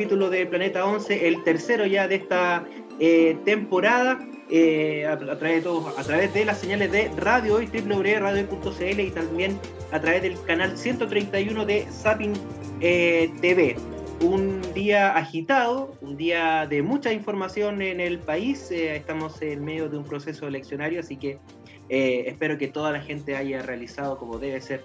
capítulo de Planeta 11, el tercero ya de esta eh, temporada, eh, a, través de las señales de Radio Hoy, www.radiohoy.cl y también a través del canal 131 de Sapin eh, TV. Un día agitado, un día de mucha información en el país. estamos en medio de un proceso eleccionario, así que espero que toda la gente haya realizado como debe ser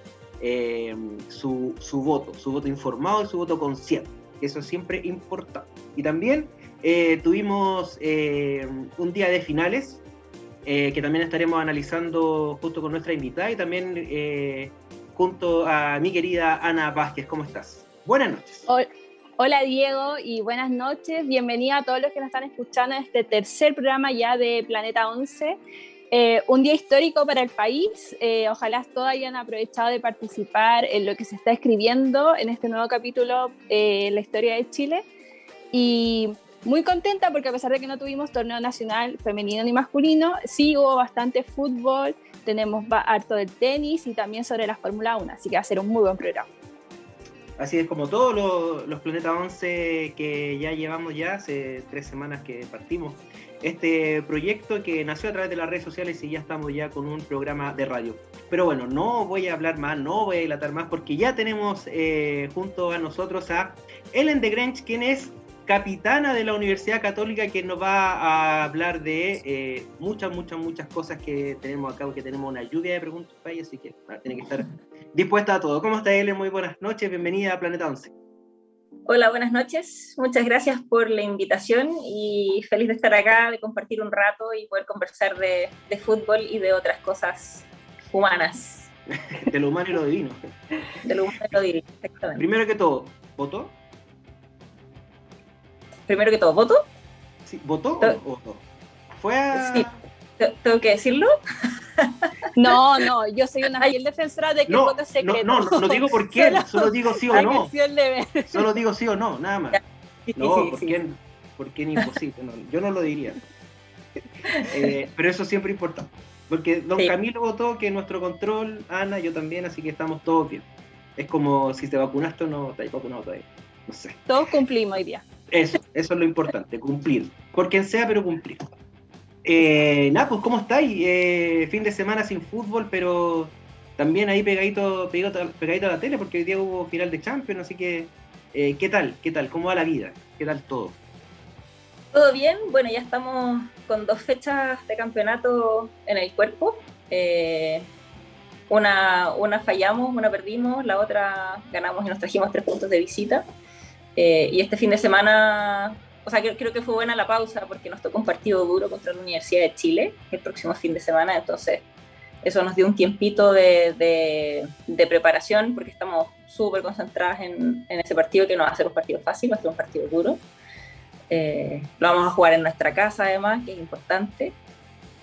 su, su voto, su voto informado y su voto consciente eso es siempre importante. Y también eh, tuvimos eh, un día de finales, eh, que también estaremos analizando justo con nuestra invitada y también junto a mi querida Ana Vázquez. ¿Cómo estás? Buenas noches. Hola Diego y buenas noches. Bienvenida a todos los que nos están escuchando en este tercer programa ya de Planeta 11. Eh, un día histórico para el país. Eh, ojalá todos hayan aprovechado de participar en lo que se está escribiendo en este nuevo capítulo, eh, la historia de Chile. Y muy contenta porque a pesar de que no tuvimos torneo nacional femenino ni masculino, sí hubo bastante fútbol, tenemos harto de tenis y también sobre la Fórmula 1, así que va a ser un muy buen programa. Así es como todos los, los Planeta 11 que ya llevamos ya hace tres semanas que partimos este proyecto que nació a través de las redes sociales y ya estamos ya con un programa de radio. Pero bueno, no voy a hablar más, no voy a dilatar más porque ya tenemos eh, junto a nosotros a Ellen de Grange, quien es capitana de la Universidad Católica, que nos va a hablar de eh, muchas, muchas, muchas cosas que tenemos acá, porque tenemos una lluvia de preguntas para ella, así que tiene que estar dispuesta a todo. ¿Cómo está Ellen? Muy buenas noches, bienvenida a Planeta 11. Hola, buenas noches. Muchas gracias por la invitación y feliz de estar acá, de compartir un rato y poder conversar de, fútbol y de otras cosas humanas. de lo humano y lo divino. De lo humano y lo divino, exactamente. Primero que todo, ¿votó? Primero que todo, ¿voto? Sí, ¿votó o votó? Fue a... Sí. ¿Tengo que decirlo? No, no, yo soy una fiel defensora de que no, el voto secreto. No, no, no digo por qué, solo, digo sí o no. Solo digo sí o no, nada más. No, ¿por qué? Porque es imposible, yo no lo diría. Eh, pero eso siempre importa. Porque don Camilo votó que nuestro control, Ana, yo también, así que estamos todos bien. Es como si te vacunaste o no te has vacunado todavía. No sé. Todos cumplimos hoy día. Eso, eso es lo importante, cumplir. Por quien sea, pero cumplir. Eh, pues ¿cómo estáis? Eh, fin de semana sin fútbol, pero también ahí pegadito, pegadito, a la tele, porque hoy día hubo final de Champions, así que eh, ¿qué tal? ¿Qué tal? ¿Cómo va la vida? ¿Qué tal todo? Todo bien, bueno, ya estamos con dos fechas de campeonato en el cuerpo. Eh, una fallamos, una perdimos, la otra ganamos y nos trajimos tres puntos de visita. y este fin de semana o sea, creo, que fue buena la pausa porque nos tocó un partido duro contra la Universidad de Chile el próximo fin de semana, entonces eso nos dio un tiempito de, de, preparación porque estamos súper concentradas en, en, ese partido que no va a ser un partido fácil, va a ser un partido duro. Eh, lo vamos a jugar en nuestra casa además, que es importante.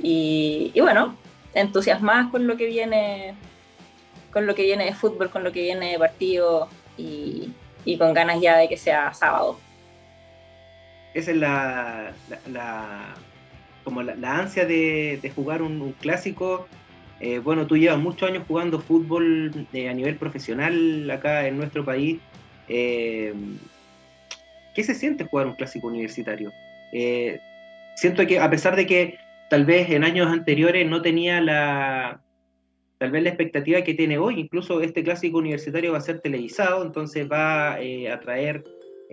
Y, y, bueno, entusiasmadas con lo que viene con lo que viene de fútbol, con lo que viene de partido y, y con ganas ya de que sea sábado esa es la, como la, ansia de, jugar un, clásico. Eh, bueno, tú llevas muchos años jugando fútbol eh, a nivel profesional acá en nuestro país. Eh, ¿Qué se siente jugar un clásico universitario? siento que a pesar de que tal vez en años anteriores no tenía la, tal vez la expectativa que tiene hoy, incluso este clásico universitario va a ser televisado, entonces va a traer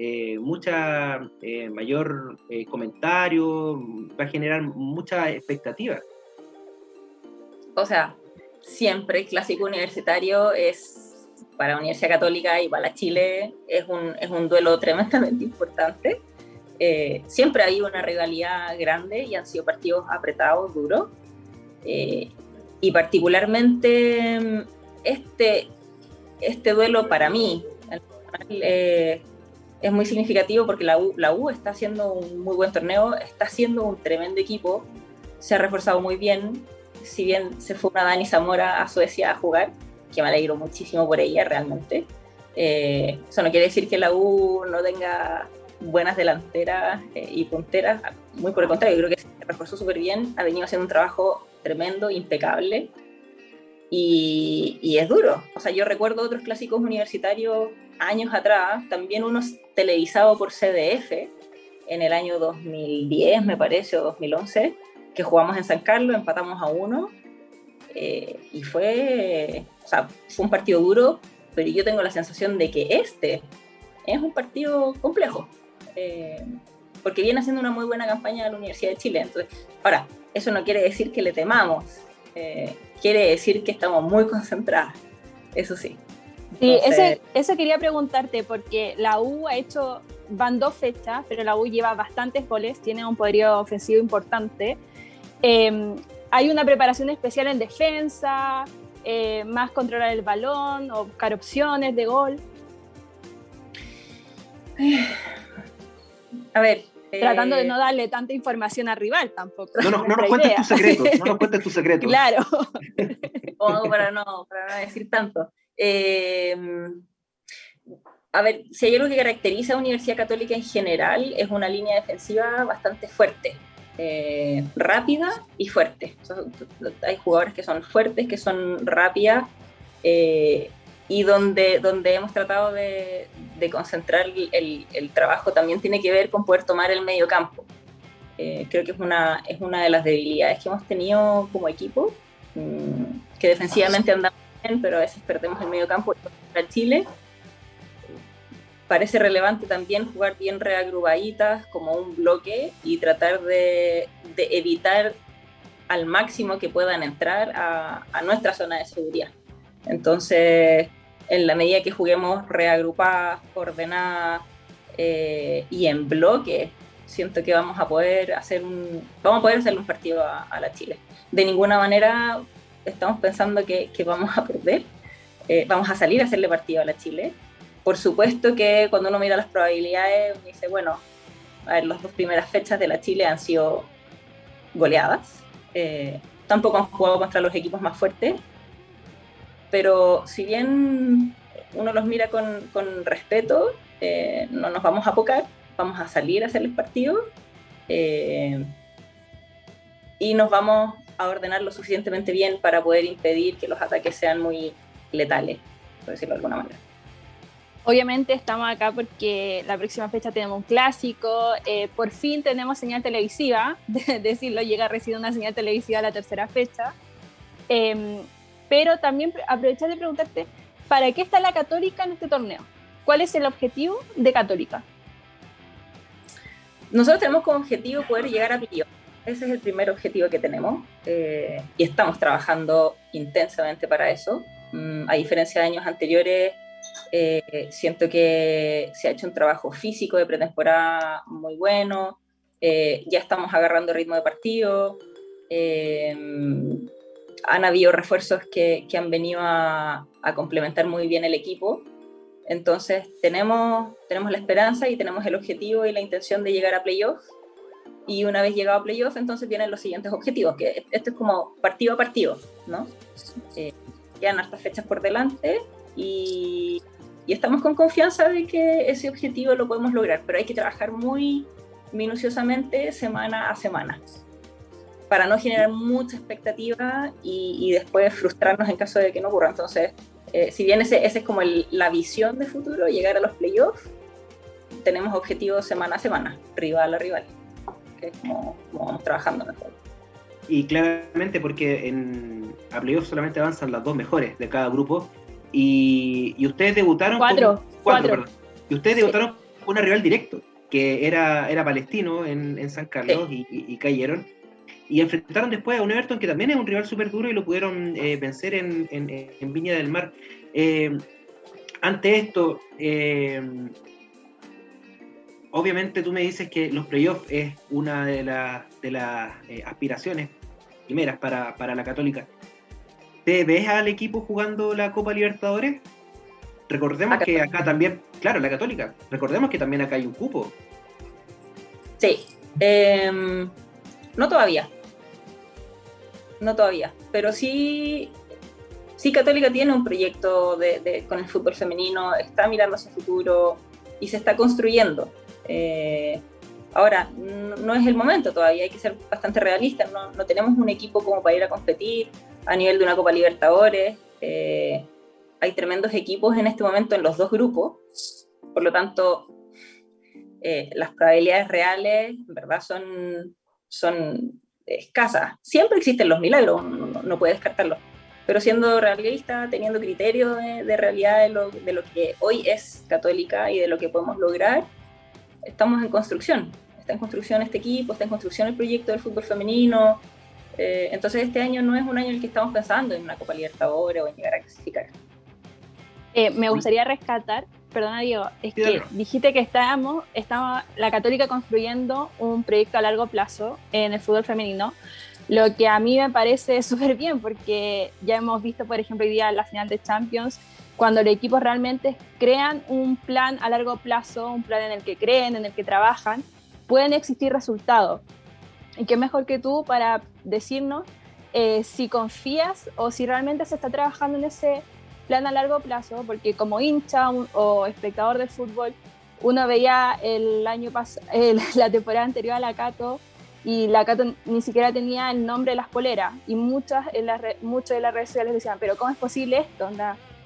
eh, mucha eh, mayor eh, comentario, va a generar mucha expectativa. O sea, siempre el clásico universitario es para la Universidad Católica y para Chile es un, es un duelo tremendamente importante. siempre ha habido una rivalidad grande y han sido partidos apretados, duros. y particularmente este, este duelo para mí, es muy significativo porque la U, la U está haciendo un muy buen torneo, está haciendo un tremendo equipo, se ha reforzado muy bien, si bien se fue una Dani Zamora a Suecia a jugar, que me alegro muchísimo por ella realmente. Eh, eso no quiere decir que la U no tenga buenas delanteras eh, y punteras, muy por el contrario, creo que se reforzó súper bien, ha venido haciendo un trabajo tremendo, impecable, y, y, es duro. O sea, yo recuerdo otros clásicos universitarios años atrás, también uno televisado por CDF en el año 2010, me parece, o 2011, que jugamos en San Carlos, empatamos a uno, eh, y fue, o sea, fue un partido duro, pero yo tengo la sensación de que este es un partido complejo, eh, porque viene haciendo una muy buena campaña la Universidad de Chile. Entonces, ahora, eso no quiere decir que le temamos, eh, quiere decir que estamos muy concentradas, eso sí. Sí, eso, eso quería preguntarte, porque la U ha hecho, van dos fechas, pero la U lleva bastantes goles, tiene un poderío ofensivo importante. Em, hay una preparación especial en defensa, eh, más controlar el balón o buscar opciones de gol. A ver. Tratando de eh, no darle tanta información al rival tampoco. No, no, no nos cuentes tus secretos, no nos cuentes tus secretos. Claro. para, no, para no decir tanto. Eh, a ver, si hay algo que caracteriza a Universidad Católica en general, es una línea defensiva bastante fuerte, eh, rápida y fuerte. hay jugadores que son fuertes, que son rápidas, eh, y donde, donde hemos tratado de, concentrar el, trabajo también tiene que ver con poder tomar el medio campo. creo que es una, es una de las debilidades que hemos tenido como equipo, mm, que defensivamente andamos pero a veces perdemos el medio campo para Chile. Parece relevante también jugar bien reagrupaditas como un bloque y tratar de, evitar al máximo que puedan entrar a, nuestra zona de seguridad. Entonces, en la medida que juguemos reagrupadas, ordenadas eh, y en bloque, siento que vamos a poder hacer un, vamos a poder hacerle un partido a, a la Chile. De ninguna manera estamos pensando que, vamos a perder, eh, vamos a salir a hacerle partido a la Chile. Por supuesto que cuando uno mira las probabilidades, dice, bueno, a ver, las dos primeras fechas de la Chile han sido goleadas. Eh, tampoco han jugado contra los equipos más fuertes, pero si bien uno los mira con, con respeto, eh, no nos vamos a apocar, vamos a salir a hacerles partido y nos vamos a ordenar lo suficientemente bien para poder impedir que los ataques sean muy letales, por decirlo de alguna manera. Obviamente estamos acá porque la próxima fecha tenemos un clásico, eh, por fin tenemos señal televisiva, de decirlo, llega a recibir una señal televisiva la tercera fecha, em, pero también aprovechar de preguntarte, ¿para qué está la Católica en este torneo? ¿Cuál es el objetivo de Católica? Nosotros tenemos como objetivo poder llegar a playoff ese es el primer objetivo que tenemos eh, y estamos trabajando intensamente para eso. Mm, a diferencia de años anteriores, eh, siento que se ha hecho un trabajo físico de pretemporada muy bueno, eh, ya estamos agarrando ritmo de partido, han habido refuerzos que, que han venido a, a, complementar muy bien el equipo. Entonces tenemos, tenemos la esperanza y tenemos el objetivo y la intención de llegar a playoffs y una vez llegado a playoff, entonces vienen los siguientes objetivos, que esto es como partido a partido, ¿no? Eh, quedan hartas fechas por delante y, estamos con confianza de que ese objetivo lo podemos lograr, pero hay que trabajar muy minuciosamente semana a semana para no generar mucha expectativa y, después frustrarnos en caso de que no ocurra. Entonces, eh, si bien ese es como la visión de futuro, llegar a los playoffs, tenemos objetivos semana a semana, rival a rival que es como, vamos trabajando mejor. Y claramente porque en a playoffs solamente avanzan las dos mejores de cada grupo. Y, y ustedes debutaron cuatro, con, cuatro, Perdón, y ustedes debutaron con una rival directo que era, era palestino en, en San Carlos y, y, cayeron. Y enfrentaron después a un Everton que también es un rival súper duro y lo pudieron eh, vencer en, en, en, Viña del Mar. Eh, ante esto, eh, obviamente tú me dices que los playoffs es una de, de las eh, aspiraciones primeras para, la Católica. ¿Te ves al equipo jugando la Copa Libertadores? Recordemos que acá también, claro, la Católica, recordemos que también acá hay un cupo. Sí, em, no todavía, no todavía, pero sí, sí Católica tiene un proyecto de, con el fútbol femenino, está mirando hacia el futuro y se está construyendo. Eh, ahora, no, es el momento todavía, hay que ser bastante realistas, no, no, tenemos un equipo como para ir a competir a nivel de una Copa Libertadores. Eh, hay tremendos equipos en este momento en los dos grupos, por lo tanto, eh, las probabilidades reales, en verdad, son, son escasas. Siempre existen los milagros, no, no puede descartarlo, pero siendo realista, teniendo criterio de, realidad de lo, de lo, que hoy es católica y de lo que podemos lograr, estamos en construcción. Está en construcción este equipo, está en construcción el proyecto del fútbol femenino. Eh, entonces este año no es un año en el que estamos pensando en una Copa Libertadores o en llegar a clasificar. Eh, me gustaría rescatar, perdona Diego, es que dijiste que estábamos, estaba la Católica construyendo un proyecto a largo plazo en el fútbol femenino, lo que a mí me parece súper bien porque ya hemos visto, por ejemplo, hoy día la final de Champions, cuando los equipos realmente crean un plan a largo plazo, un plan en el que creen, en el que trabajan, pueden existir resultados. Y qué mejor que tú para decirnos eh, si confías o si realmente se está trabajando en ese plan a largo plazo, porque como hincha o espectador de fútbol, uno veía el año pasado, la temporada anterior a la Cato y la Cato ni siquiera tenía el nombre de las poleras y muchas en las muchos de las redes sociales decían, pero ¿cómo es posible esto?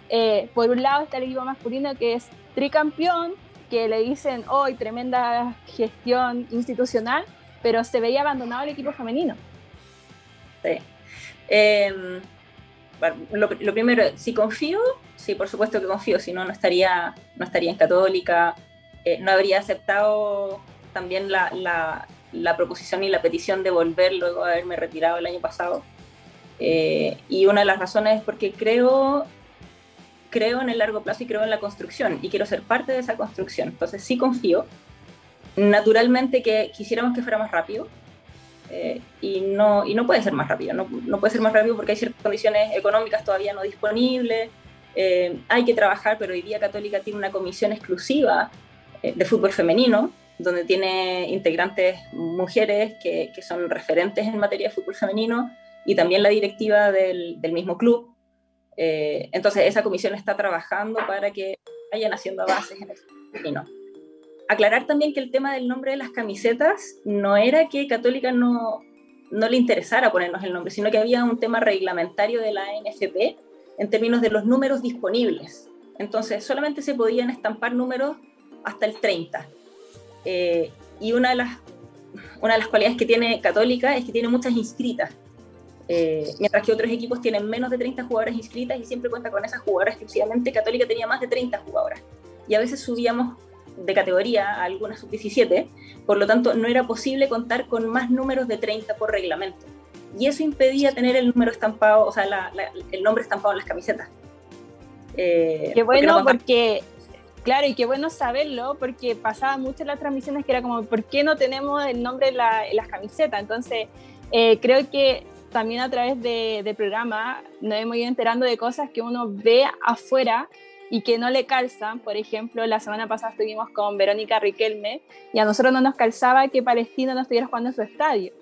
Eh, por un lado está el equipo masculino que es tricampeón, que le dicen hoy tremenda gestión institucional, pero se veía abandonado el equipo femenino. Sí. Em, lo, primero, si confío, sí, por supuesto que confío, si no, no estaría, no estaría en Católica, eh, no habría aceptado también la, la, la, proposición y la petición de volver luego de haberme retirado el año pasado. Eh, y una de las razones es porque creo, creo en el largo plazo y creo en la construcción y quiero ser parte de esa construcción. Entonces sí confío. Naturalmente que quisiéramos que fuera más rápido, eh, y, no, y no puede ser más rápido, no, no, puede ser más rápido porque hay ciertas condiciones económicas todavía no disponibles, eh, hay que trabajar, pero hoy día Católica tiene una comisión exclusiva eh, de fútbol femenino, donde tiene integrantes mujeres que, que, son referentes en materia de fútbol femenino y también la directiva del, del mismo club. Entonces esa comisión está trabajando para que vayan haciendo avances en el femenino aclarar también que el tema del nombre de las camisetas no era que Católica no, no le interesara ponernos el nombre, sino que había un tema reglamentario de la NFP en términos de los números disponibles. Entonces, solamente se podían estampar números hasta el 30. Eh, y una de, las, una de las cualidades que tiene Católica es que tiene muchas inscritas. Eh, mientras que otros equipos tienen menos de 30 jugadoras inscritas y siempre cuenta con esas jugadoras exclusivamente, Católica tenía más de 30 jugadoras. Y a veces subíamos de categoría a alguna sub-17, por lo tanto no era posible contar con más números de 30 por reglamento. Y eso impedía tener el número estampado, o sea, el nombre estampado en las camisetas. Eh, qué bueno, porque, claro, y qué bueno saberlo, porque pasaba mucho en las transmisiones que era como, ¿por qué no tenemos el nombre en, las camisetas? Entonces, eh, creo que también a través de, de programa nos hemos ido enterando de cosas que uno ve afuera y que no le calzan. Por ejemplo, la semana pasada estuvimos con Verónica Riquelme y a nosotros no nos calzaba que Palestina no estuviera jugando en su estadio.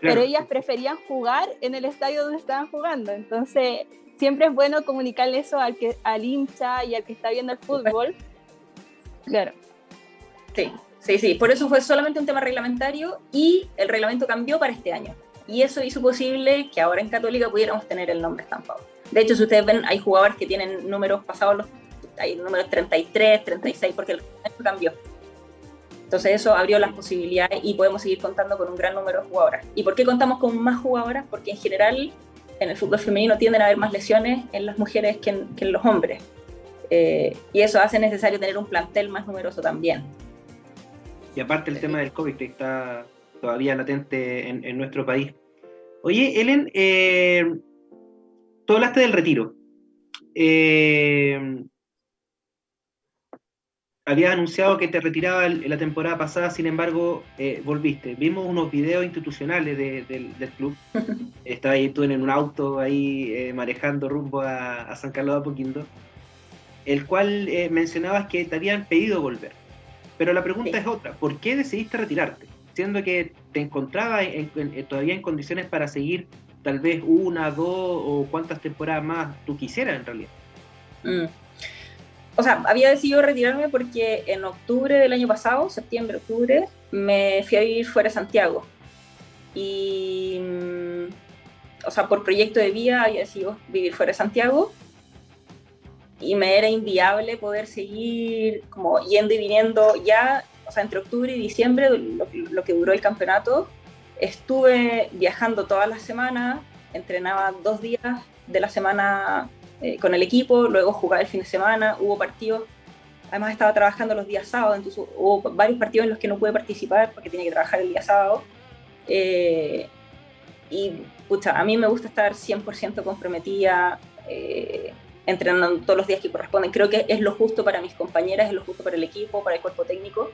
Pero ellas preferían jugar en el estadio donde estaban jugando. Entonces, siempre es bueno comunicarle eso al, que, al hincha y al que está viendo el fútbol. Claro. Sí, sí, sí. Por eso fue solamente un tema reglamentario y el reglamento cambió para este año. Y eso hizo posible que ahora en Católica pudiéramos tener el nombre estampado. De hecho, si ustedes ven, hay jugadores que tienen números pasados los hay números 33, 36, porque el cambió. Entonces eso abrió las posibilidades y podemos seguir contando con un gran número de jugadoras. ¿Y por qué contamos con más jugadoras? Porque en general en el fútbol femenino tienden a haber más lesiones en las mujeres que en, los hombres. Eh, y eso hace necesario tener un plantel más numeroso también. Y aparte el tema del COVID que está todavía latente en, nuestro país. Oye, Ellen, eh, tú hablaste del retiro. Eh, habías anunciado que te retiraba la temporada pasada, sin embargo, eh, volviste. Vimos unos videos institucionales del club. Estaba ahí tú en un auto ahí eh, manejando rumbo a, San Carlos de Apoquindo, el cual eh, mencionabas que te habían pedido volver. Pero la pregunta es otra, ¿por qué decidiste retirarte? Siendo que te encontrabas todavía en condiciones para seguir tal vez una, dos o cuántas temporadas más tú quisieras en realidad. Mm o sea, había decidido retirarme porque en octubre del año pasado, septiembre, octubre, me fui a vivir fuera de Santiago. Y, mm, o sea, por proyecto de vida había decidido vivir fuera de Santiago. y me era inviable poder seguir como yendo y viniendo ya, o sea, entre octubre y diciembre, lo, lo que duró el campeonato, estuve viajando todas las semanas, entrenaba dos días de la semana eh, con el equipo, luego jugaba el fin de semana, hubo partidos, además estaba trabajando los días sábados, entonces hubo varios partidos en los que no pude participar porque tenía que trabajar el día sábado. Eh, y pucha, a mí me gusta estar 100% comprometida, eh, entrenando todos los días que corresponden. Creo que es lo justo para mis compañeras, es lo justo para el equipo, para el cuerpo técnico.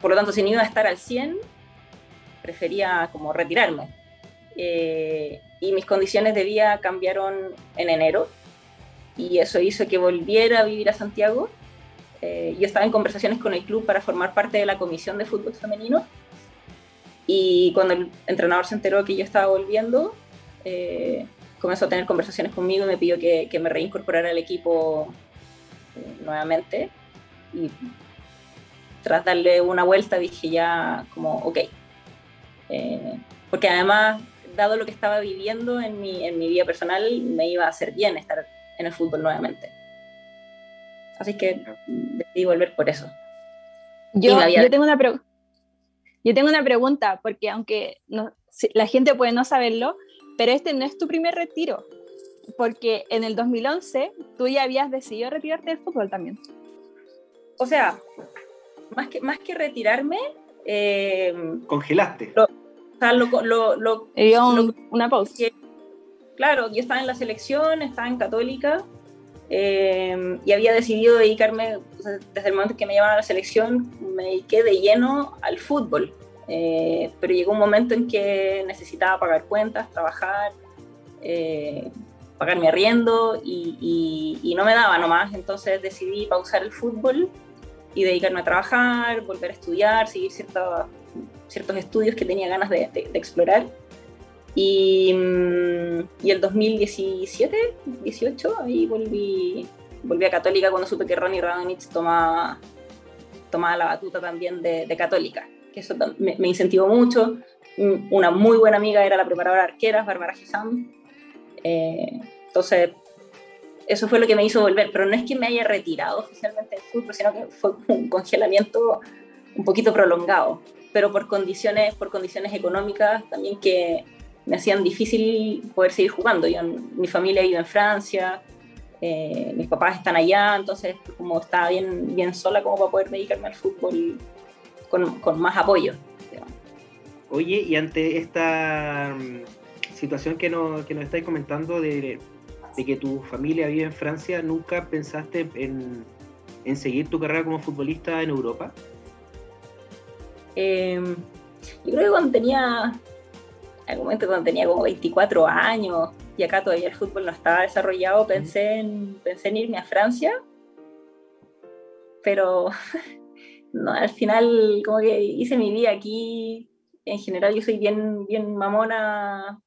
por lo tanto, si no iba a estar al 100, prefería como retirarme. Eh, y mis condiciones de vida cambiaron en enero y eso hizo que volviera a vivir a Santiago. Eh, yo estaba en conversaciones con el club para formar parte de la comisión de fútbol femenino y cuando el entrenador se enteró que yo estaba volviendo, eh, comenzó a tener conversaciones conmigo y me pidió que, que me reincorporara al equipo nuevamente y tras darle una vuelta dije ya como ok, porque además dado lo que estaba viviendo en mi, en mi vida personal, me iba a hacer bien estar en el fútbol nuevamente. Así que decidí volver por eso. Yo, yo, tengo, una yo tengo una pregunta, porque aunque no, la gente puede no saberlo, pero este no es tu primer retiro, porque en el 2011 tú ya habías decidido retirarte del fútbol también. O sea, más que, más que retirarme... Eh, Congelaste. O sea, lo, lo, lo, una pausa. claro, yo estaba en la selección, estaba en Católica eh, y había decidido dedicarme, desde el momento que me llevaron a la selección, me dediqué de lleno al fútbol. Eh, pero llegó un momento en que necesitaba pagar cuentas, trabajar, eh, pagar mi arriendo y, y, no me daba nomás. Entonces decidí pausar el fútbol y dedicarme a trabajar, volver a estudiar, seguir ciertas ciertos estudios que tenía ganas de, explorar. Y, mm, y, el 2017, 18, ahí volví, volví a Católica cuando supe que Ronnie Radonich tomaba, tomaba la batuta también de, Católica, que eso me, incentivó mucho. Mm, una muy buena amiga era la preparadora arquera, Bárbara Gisam. Eh, entonces, eso fue lo que me hizo volver, pero no es que me haya retirado oficialmente del fútbol, sino que fue un congelamiento un poquito prolongado pero por condiciones, por condiciones económicas también que me hacían difícil poder seguir jugando. Yo, mi familia vive en Francia, eh, mis papás están allá, entonces como estaba bien, bien sola como para poder dedicarme al fútbol con, con más apoyo. Oye, y ante esta mm, situación que nos, que nos estáis comentando de, de, que tu familia vive en Francia, ¿nunca pensaste en, en seguir tu carrera como futbolista en Europa? Em, yo creo que cuando tenía, en momento cuando tenía como 24 años y acá todavía el fútbol no estaba desarrollado, pensé en, pensé en irme a Francia, pero no, al final como que hice mi vida aquí. En general yo soy bien, bien mamona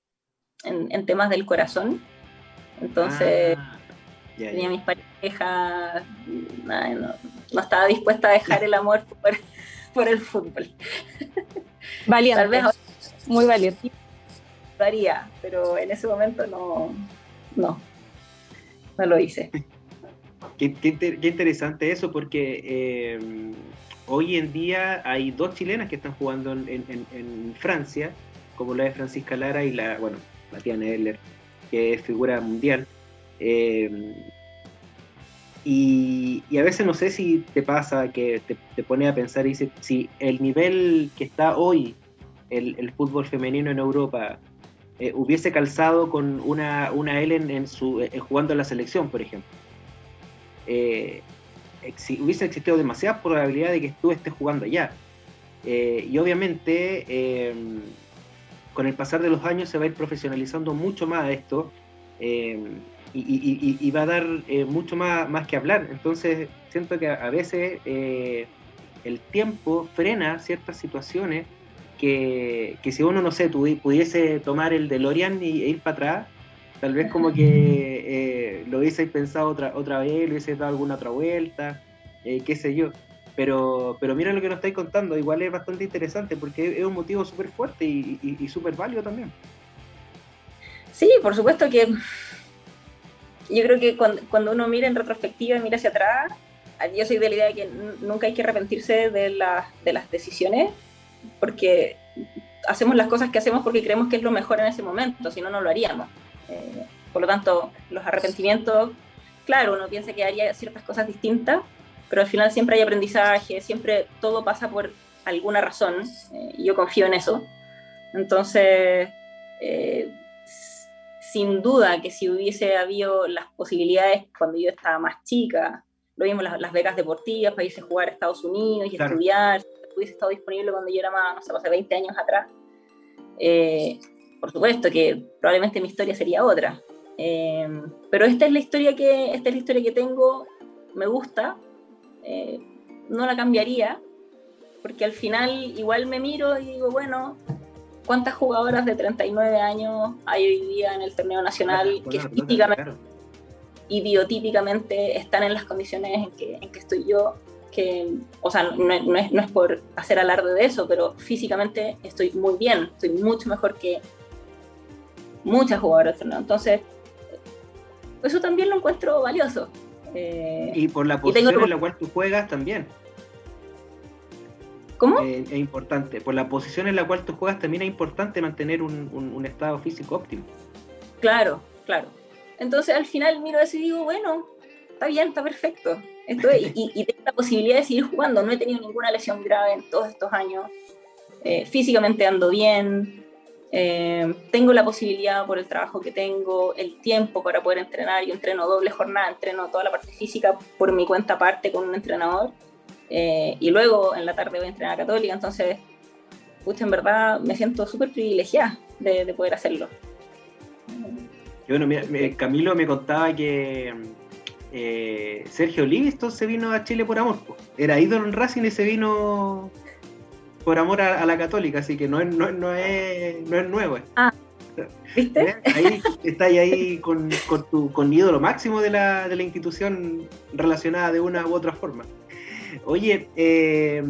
en, temas del corazón. Entonces ah, tenía mis parejas, no, no, estaba dispuesta a dejar el amor por, por el fútbol. Valiente. muy valiente. Varía, pero en ese momento no, no, no lo hice. Qué, interesante eso, porque eh, hoy en día hay dos chilenas que están jugando en, Francia, como la de Francisca Lara y la, bueno, la tía Neller, que es figura mundial. Eh, y, a veces no sé si te pasa que te, pone a pensar y dice, si el nivel que está hoy el, fútbol femenino en Europa eh, hubiese calzado con una, una Ellen en su, eh, jugando en la selección, por ejemplo, eh, hubiese existido demasiada probabilidad de que tú estés jugando allá. y obviamente, em, con el pasar de los años se va a ir profesionalizando mucho más esto. Em, y, va a dar eh, mucho más, más que hablar. Entonces, siento que a, veces eh, el tiempo frena ciertas situaciones que, que, si uno, no sé, pudiese tomar el DeLorean y, e ir para atrás, tal vez como que eh, lo hubiese pensado otra, otra vez, lo hubiese dado alguna otra vuelta, qué sé yo. Pero, pero mira lo que nos estáis contando, igual es bastante interesante porque es un motivo súper fuerte y, y súper válido también. Sí, por supuesto que yo creo que cuando, uno mira en retrospectiva y mira hacia atrás, yo soy de la idea de que nunca hay que arrepentirse de, de las decisiones, porque hacemos las cosas que hacemos porque creemos que es lo mejor en ese momento, si no, no lo haríamos. Eh, por lo tanto, los arrepentimientos, claro, uno piensa que haría ciertas cosas distintas, pero al final siempre hay aprendizaje, siempre todo pasa por alguna razón, eh, y yo confío en eso. Entonces, eh, sin duda que si hubiese habido las posibilidades cuando yo estaba más chica, lo vimos las, becas deportivas para irse a jugar a Estados Unidos y estudiar, si hubiese estado disponible cuando yo era más, no sé, hace 20 años atrás, eh, por supuesto que probablemente mi historia sería otra. Eh, pero esta es la historia que esta es la historia que tengo, me gusta, eh, no la cambiaría, porque al final igual me miro y digo, bueno, ¿cuántas jugadoras de 39 años hay hoy día en el torneo nacional que físicamente y biotípicamente están en las condiciones en que, en que estoy yo? Que, o sea, no, es, no es por hacer alarde de eso, pero físicamente estoy muy bien, estoy mucho mejor que muchas jugadoras del torneo. Entonces, eso también lo encuentro valioso. Eh, y por la posición en la cual tú juegas también. ¿Cómo? Eh, es importante. Por la posición en la cual tú juegas también es importante mantener un, estado físico óptimo. Claro, claro. Entonces al final miro eso y digo, bueno, está bien, está perfecto. Esto y, tengo la posibilidad de seguir jugando. No he tenido ninguna lesión grave en todos estos años. Eh, físicamente ando bien. Eh, tengo la posibilidad por el trabajo que tengo, el tiempo para poder entrenar. Yo entreno doble jornada, entreno toda la parte física por mi cuenta aparte con un entrenador. Eh, y luego en la tarde voy a entrenar a Católica, entonces, pucha, en verdad me siento súper privilegiada de, poder hacerlo. bueno, mira, Camilo me contaba que eh, Sergio Livingston se vino a Chile por amor. Era ídolo en Racing y se vino por amor a, la Católica, así que no es, no, no es, no es nuevo. Ah, ¿viste? ¿Eh? Ahí, está ahí con, con, tu con ídolo máximo de la, de la institución relacionada de una u otra forma. Oye, eh,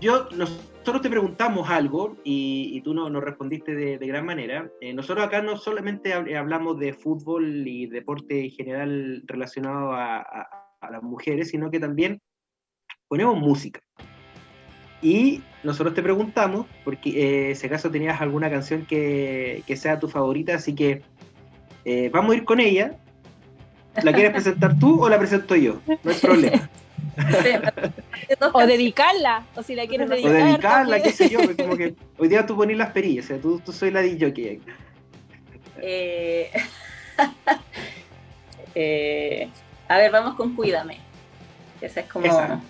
yo, nosotros te preguntamos algo y, tú no, nos respondiste de, gran manera. Eh, nosotros acá no solamente hablamos de fútbol y deporte en general relacionado a, las mujeres, sino que también ponemos música. Y nosotros te preguntamos, porque eh, si acaso tenías alguna canción que, que, sea tu favorita, así que vamos a ir con ella. ¿La quieres presentar tú o la presento yo? No hay problema. o dedicarla, o si la quieres dedicar. O dedicarla, qué sé yo, como que hoy día tú pones las perillas, o sea, tú, tú soy la DJ eh, eh, a ver, vamos con Cuídame. Esa es como. Esa,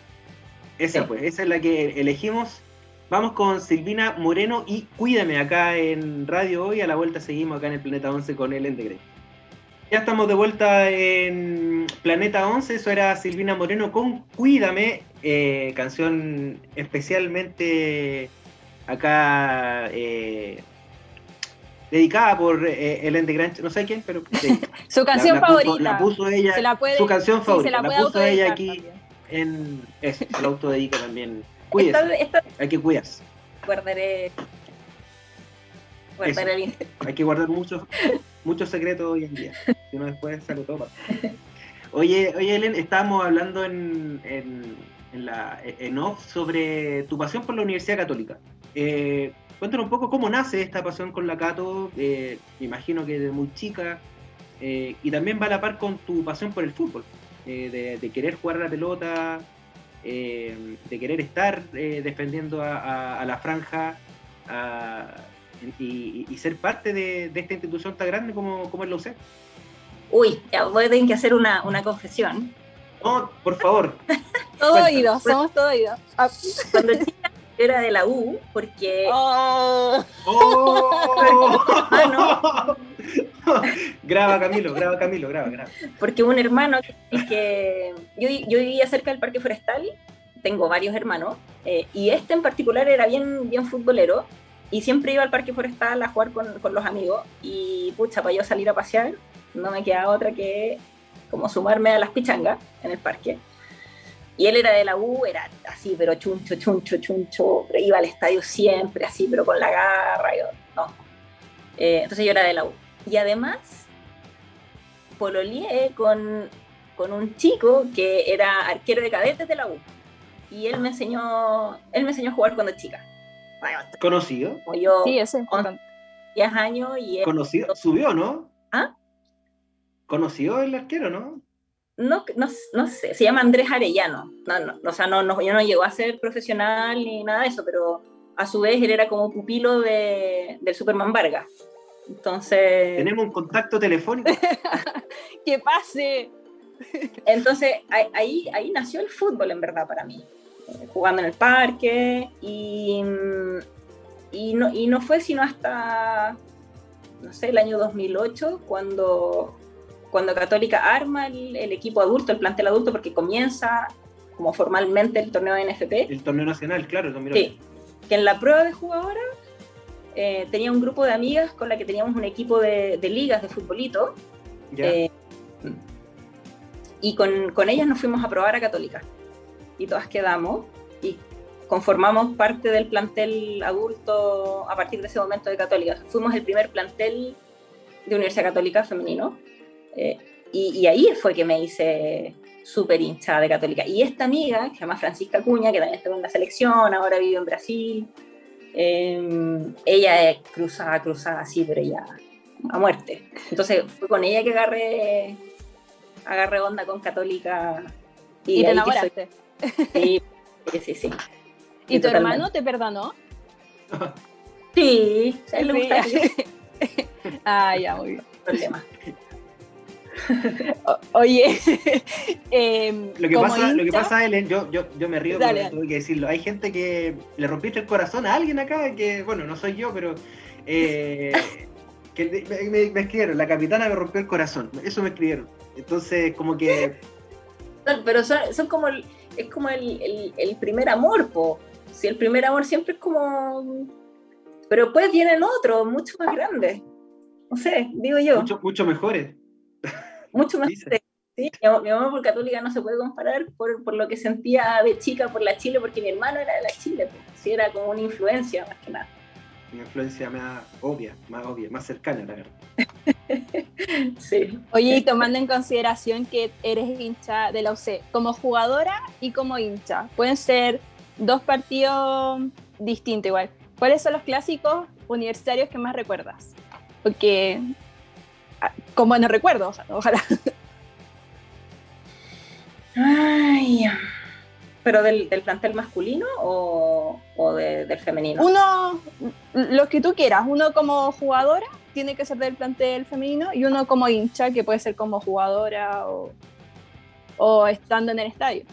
esa pues, esa es la que elegimos. Vamos con Silvina Moreno y Cuídame acá en Radio Hoy. A la vuelta seguimos acá en el Planeta 11 con el Grey. Ya estamos de vuelta en Planeta 11, eso era Silvina Moreno con Cuídame, eh, canción especialmente acá eh, dedicada por eh, Ellen de no sé quién, pero su canción favorita. la puso ella, su canción favorita, la, puso ella aquí en eso, se la autodedica también. Cuídese, hay que cuidarse. Guardaré hay que guardar muchos muchos secretos hoy en día. Si no después sale todo. Oye, oye, Ellen, estábamos hablando en, en, la, en off sobre tu pasión por la Universidad Católica. Eh, cuéntanos un poco cómo nace esta pasión con la Cato. Eh, me imagino que desde muy chica. Eh, y también va a la par con tu pasión por el fútbol. De, querer jugar a la pelota, de querer estar defendiendo a, a la franja, a, y, ser parte de, esta institución tan grande como, como es la UCE. Uy, ya voy a tener que hacer una, una confesión. No, por favor. todo oído, somos todo oído. Ah. Cuando chica era de la U, porque. ¡Oh! oh. ah, graba Camilo, graba Camilo, graba, graba. Porque un hermano que. Yo, yo vivía cerca del Parque Forestal, tengo varios hermanos, eh, y este en particular era bien, bien futbolero, y siempre iba al parque forestal a jugar con, con, los amigos y pucha, para yo salir a pasear no me queda otra que como sumarme a las pichangas en el parque. Y él era de la U, era así, pero chuncho, chuncho, chuncho, iba al estadio siempre así, pero con la garra, no. Eh, entonces yo era de la U. Y además, pololeé con, con un chico que era arquero de cadetes de la U. Y él me enseñó, él me enseñó a jugar cuando chica. ¿Conocido? Como yo, Sí, eso es importante. 10 años y él, ¿Conocido? ¿Subió, no? ¿Ah? ¿Conoció el arquero, no? No, no, no sé, se llama Andrés Arellano. No, no, o sea, no, no, yo no llegó a ser profesional ni nada de eso, pero a su vez él era como pupilo de, del Superman Vargas. Entonces, Tenemos un contacto telefónico. ¡Que pase! entonces ahí, ahí, nació el fútbol en verdad para mí. Jugando en el parque y, y, no, y no fue sino hasta, no sé, el año 2008 cuando, cuando Católica arma el, el equipo adulto, el plantel adulto, porque comienza como formalmente el torneo de NFP. El torneo nacional, claro, el 2008. Sí, que en la prueba de jugadora eh, tenía un grupo de amigas con la que teníamos un equipo de, de ligas de futbolito Ya. eh, y con, con ellas nos fuimos a probar a Católica y todas quedamos y conformamos parte del plantel adulto a partir de ese momento de Católica. Fuimos el primer plantel de Universidad Católica femenino eh, y, y ahí fue que me hice súper hincha de Católica. Y esta amiga, que se llama Francisca Cuña, que también estuvo en la selección, ahora vive en Brasil, eh, ella es cruzada, cruzada así, pero ella a muerte. Entonces fue con ella que agarré, agarré onda con Católica. Y, te soy- enamoraste. Sí, sí, sí. ¿Y tu hermano te perdonó? Sí, a él le gusta Sí. ah, ya, muy bien. problema. O- oye, em, Lo que, como pasa, lo que pasa, Ellen, yo, yo, yo me río Dale. porque tengo que decirlo. Hay gente que le rompiste el corazón a alguien acá, que, bueno, no soy yo, pero eh, que me, me- me escribieron, la capitana me rompió el corazón. Eso me escribieron. Entonces, como que Son- Pero son, son como el, es como el, el- el primer amor, po. Si el primer amor siempre es como. Pero después vienen otros, mucho más grandes. No sé, digo yo. mucho, mucho mejores. Mucho más. Sí, mi amor por Católica no se puede comparar por, por lo que sentía de chica por la Chile, porque mi hermano era de la Chile, pues. sí, era como una influencia más que nada. Una influencia más obvia, más obvia, más cercana, la verdad. Sí. Oye, y tomando en consideración que eres hincha de la UC, como jugadora y como hincha, pueden ser dos partidos distintos igual. ¿Cuáles son los clásicos universitarios que más recuerdas? Porque, ah, como no recuerdo, ojalá. ojalá. Ay, ¿Pero del, del plantel masculino o, o de- del femenino? Uno, los que tú quieras, uno como jugadora tiene que ser del plantel femenino y uno como hincha que puede ser como jugadora o, o estando en el estadio.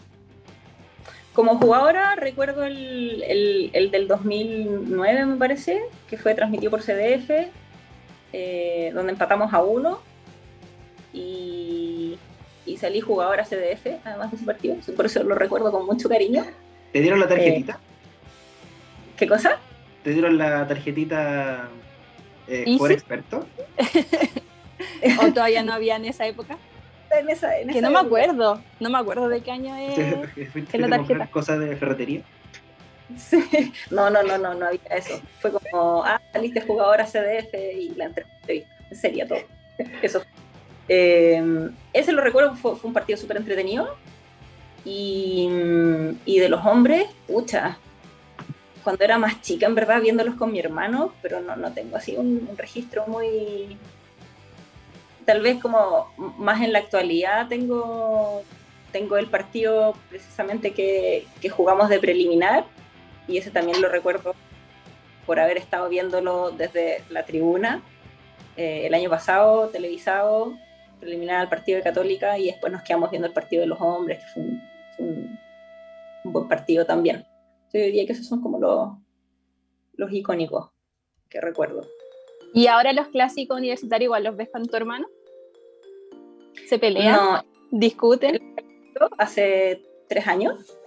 Como jugadora, recuerdo el, el- el del 2009, me parece, que fue transmitido por CDF, eh, donde empatamos a uno y, y salí jugadora CDF, además de ese partido. Por eso lo recuerdo con mucho cariño. ¿Te dieron la tarjetita? ¿Qué cosa? ¿Te dieron la tarjetita eh, ¿Y por sí? experto? O todavía no había en esa época. En esa- en Que esa no me acuerdo, no me acuerdo de qué año es. ¿Fuiste en la tarjeta. cosas de ferretería? Sí. No, no, no, no, no había eso. Fue como, ah, saliste jugadora CDF y la entrevista. Sería todo. Eso. Eh, ese lo recuerdo, fue, un partido súper entretenido. Y, y de los hombres, pucha, cuando era más chica, en verdad, viéndolos con mi hermano, pero no, no tengo así un, un registro muy. Tal vez como más en la actualidad tengo, tengo el partido precisamente que, que jugamos de preliminar, y ese también lo recuerdo por haber estado viéndolo desde la tribuna eh, el año pasado, televisado, preliminar al partido de Católica, y después nos quedamos viendo el partido de los hombres, que fue un, un- un buen partido también. Yo diría que esos son como los, los icónicos que recuerdo. Y ahora los clásicos universitarios igual los ves con tu hermano. Se pelean, No, discuten. hace tres años,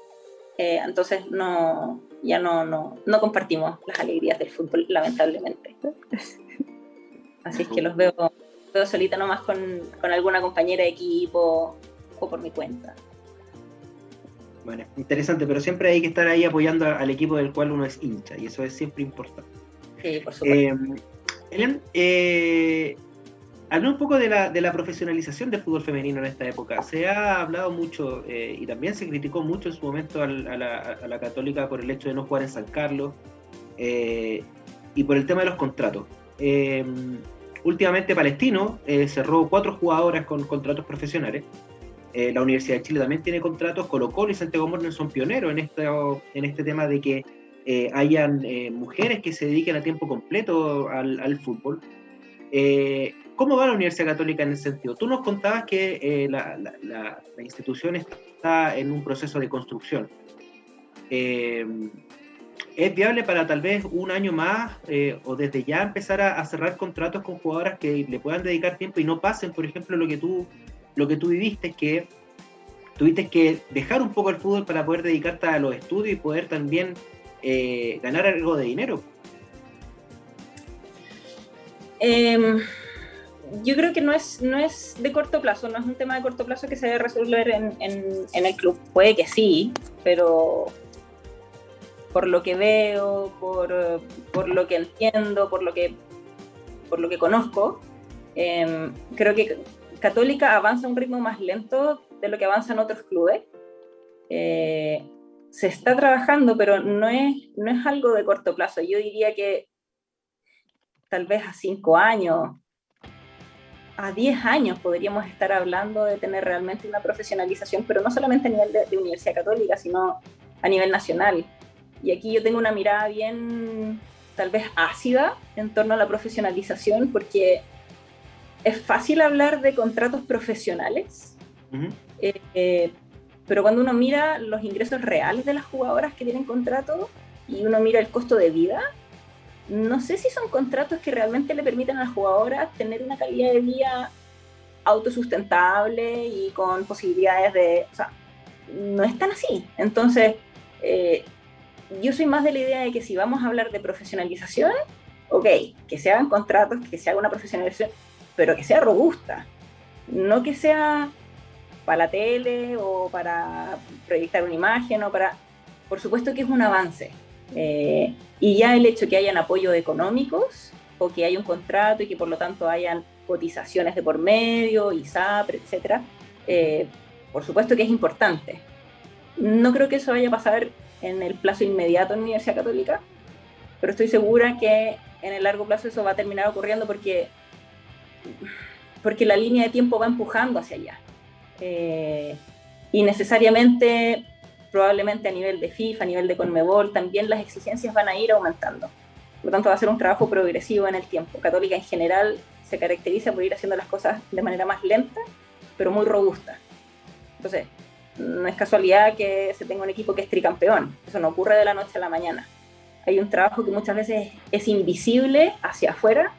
eh, entonces no, ya no, no, no compartimos las alegrías del fútbol, lamentablemente. Así es que los veo, veo solita nomás con, con alguna compañera de equipo o por mi cuenta. Bueno, interesante, pero siempre hay que estar ahí apoyando a- al equipo del cual uno es hincha, y eso es siempre importante. Sí, por supuesto. Eh, Helen, eh, Habla un poco de la, de la, profesionalización del fútbol femenino en esta época. Se ha hablado mucho eh, y también se criticó mucho en su momento a, la, Católica por el hecho de no jugar en San Carlos eh, y por el tema de los contratos. Eh, últimamente Palestino cerró cuatro jugadoras con contratos profesionales. la Universidad de Chile también tiene contratos. Colo Colo y Santiago Morning son pioneros en, en este tema de que hayan mujeres que se dediquen a tiempo completo al, fútbol. ¿Cómo va la Universidad Católica en ese sentido? Tú nos contabas que eh, la, institución está en un proceso de construcción. Eh, ¿Es viable para tal vez un año más eh, o desde ya empezar a, cerrar contratos con jugadoras que le puedan dedicar tiempo y no pasen, por ejemplo, lo que tú, lo que tú viviste, que tuviste que dejar un poco el fútbol para poder dedicarte a los estudios y poder también ganar algo de dinero? Eh, yo creo que no es, no es de corto plazo, no es un tema de corto plazo que se debe resolver en, en, el club. Puede que sí, pero por lo que veo, por, por, lo que entiendo, por lo que, por lo que conozco, em, creo que Católica avanza a un ritmo más lento de lo que avanzan otros clubes. Eh, se está trabajando, pero no es, no es algo de corto plazo. Yo diría que tal vez a cinco años, a 10 años podríamos estar hablando de tener realmente una profesionalización, pero no solamente a nivel de, Universidad Católica, sino a nivel nacional. Y aquí yo tengo una mirada bien, tal vez ácida en torno a la profesionalización, porque es fácil hablar de contratos profesionales, eh, eh, pero cuando uno mira los ingresos reales de las jugadoras que tienen contrato y uno mira el costo de vida, no sé si son contratos que realmente le permitan a las jugadoras tener una calidad de vida autosustentable y con posibilidades de... O sea, no es tan así. Entonces, eh, yo soy más de la idea de que si vamos a hablar de profesionalización, ok, que se hagan contratos, que se haga una profesionalización, pero que sea robusta, no que sea para la tele o para proyectar una imagen o para... Por supuesto que es un avance, eh, y ya el hecho que hayan apoyos económicos o que haya un contrato y que por lo tanto hayan cotizaciones de por medio, ISAPRE, etcétera, eh, por supuesto que es importante. No creo que eso vaya a pasar en el plazo inmediato en la Universidad Católica, pero estoy segura que en el largo plazo eso va a terminar ocurriendo porque, porque la línea de tiempo va empujando hacia allá. Eh, y necesariamente probablemente a nivel de FIFA, a nivel de Conmebol, también las exigencias van a ir aumentando. Por lo tanto, va a ser un trabajo progresivo en el tiempo. Católica en general se caracteriza por ir haciendo las cosas de manera más lenta, pero muy robusta. Entonces, no es casualidad que se tenga un equipo que es tricampeón. Eso no ocurre de la noche a la mañana. Hay un trabajo que muchas veces es invisible hacia afuera,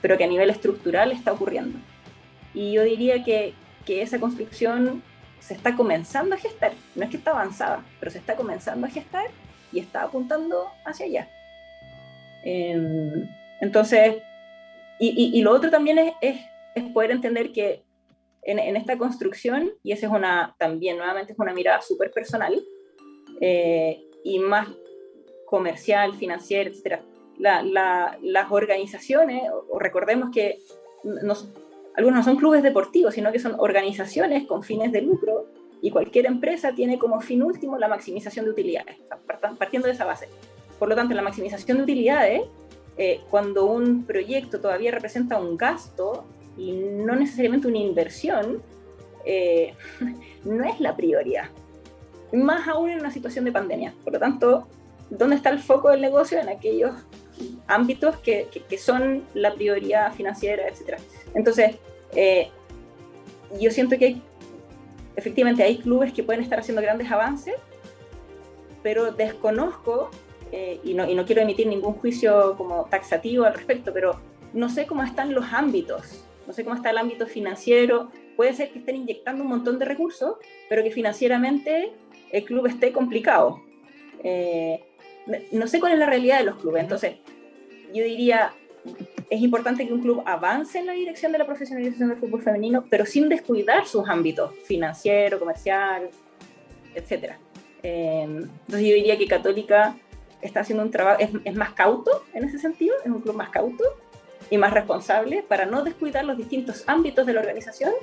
pero que a nivel estructural está ocurriendo. Y yo diría que, que esa construcción se está comenzando a gestar. No es que está avanzada, pero se está comenzando a gestar y está apuntando hacia allá. Em, entonces, y, lo otro también es, es, poder entender que en, esta construcción, y esa es una, también nuevamente es una mirada súper personal eh, y más comercial, financiera, etc. las organizaciones, o, recordemos que nos, algunos no son clubes deportivos, sino que son organizaciones con fines de lucro y cualquier empresa tiene como fin último la maximización de utilidades, partiendo de esa base. Por lo tanto, la maximización de utilidades, eh, cuando un proyecto todavía representa un gasto y no necesariamente una inversión, eh, no es la prioridad. Más aún en una situación de pandemia. Por lo tanto, ¿dónde está el foco del negocio? En aquellos ámbitos que, que, son la prioridad financiera, etc. Entonces, eh, yo siento que efectivamente hay clubes que pueden estar haciendo grandes avances, pero desconozco, eh, y, no, y no quiero emitir ningún juicio como taxativo al respecto, pero no sé cómo están los ámbitos, no sé cómo está el ámbito financiero, puede ser que estén inyectando un montón de recursos, pero que financieramente el club esté complicado. Eh, no sé cuál es la realidad de los clubes, entonces yo diría, es importante que un club avance en la dirección de la profesionalización del fútbol femenino, pero sin descuidar sus ámbitos financiero, comercial, etc. Eh, entonces yo diría que Católica está haciendo un trabajo, es, más cauto en ese sentido, es un club más cauto, y más responsable para no descuidar los distintos ámbitos de la organización,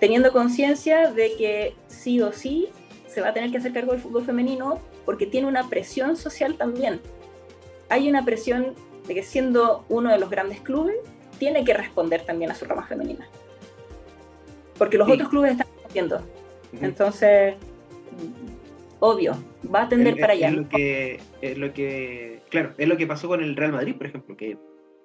teniendo conciencia de que sí o sí se va a tener que hacer cargo del fútbol femenino porque tiene una presión social también. Hay una presión de que siendo uno de los grandes clubes, tiene que responder también a su rama femenina. Porque los otros clubes están haciendo. Entonces, obvio, va a tender para allá. Es lo, que, es lo que, claro, es lo que pasó con el Real Madrid, por ejemplo, que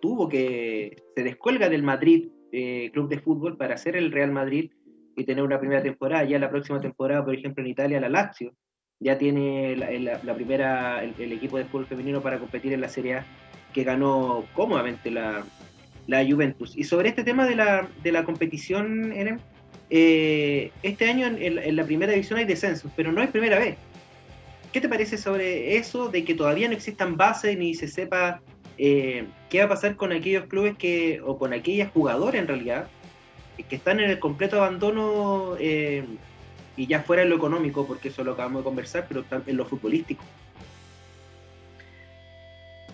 tuvo que, se descuelga del Madrid eh, Club de Fútbol para hacer el Real Madrid y tener una primera temporada. Ya la próxima temporada, por ejemplo, en Italia, la Lazio ya tiene la, primera, el, equipo de fútbol femenino para competir en la Serie A, que ganó cómodamente la, la Juventus. Y sobre este tema de la, de la competición, Eren, eh, este año en, la primera división hay descensos, pero no es primera vez. ¿Qué te parece sobre eso, de que todavía no existan bases ni se sepa eh, qué va a pasar con aquellos clubes que, o con aquellas jugadoras en realidad, que están en el completo abandono eh, y ya fuera en lo económico, porque eso lo acabamos de conversar, pero en lo futbolístico?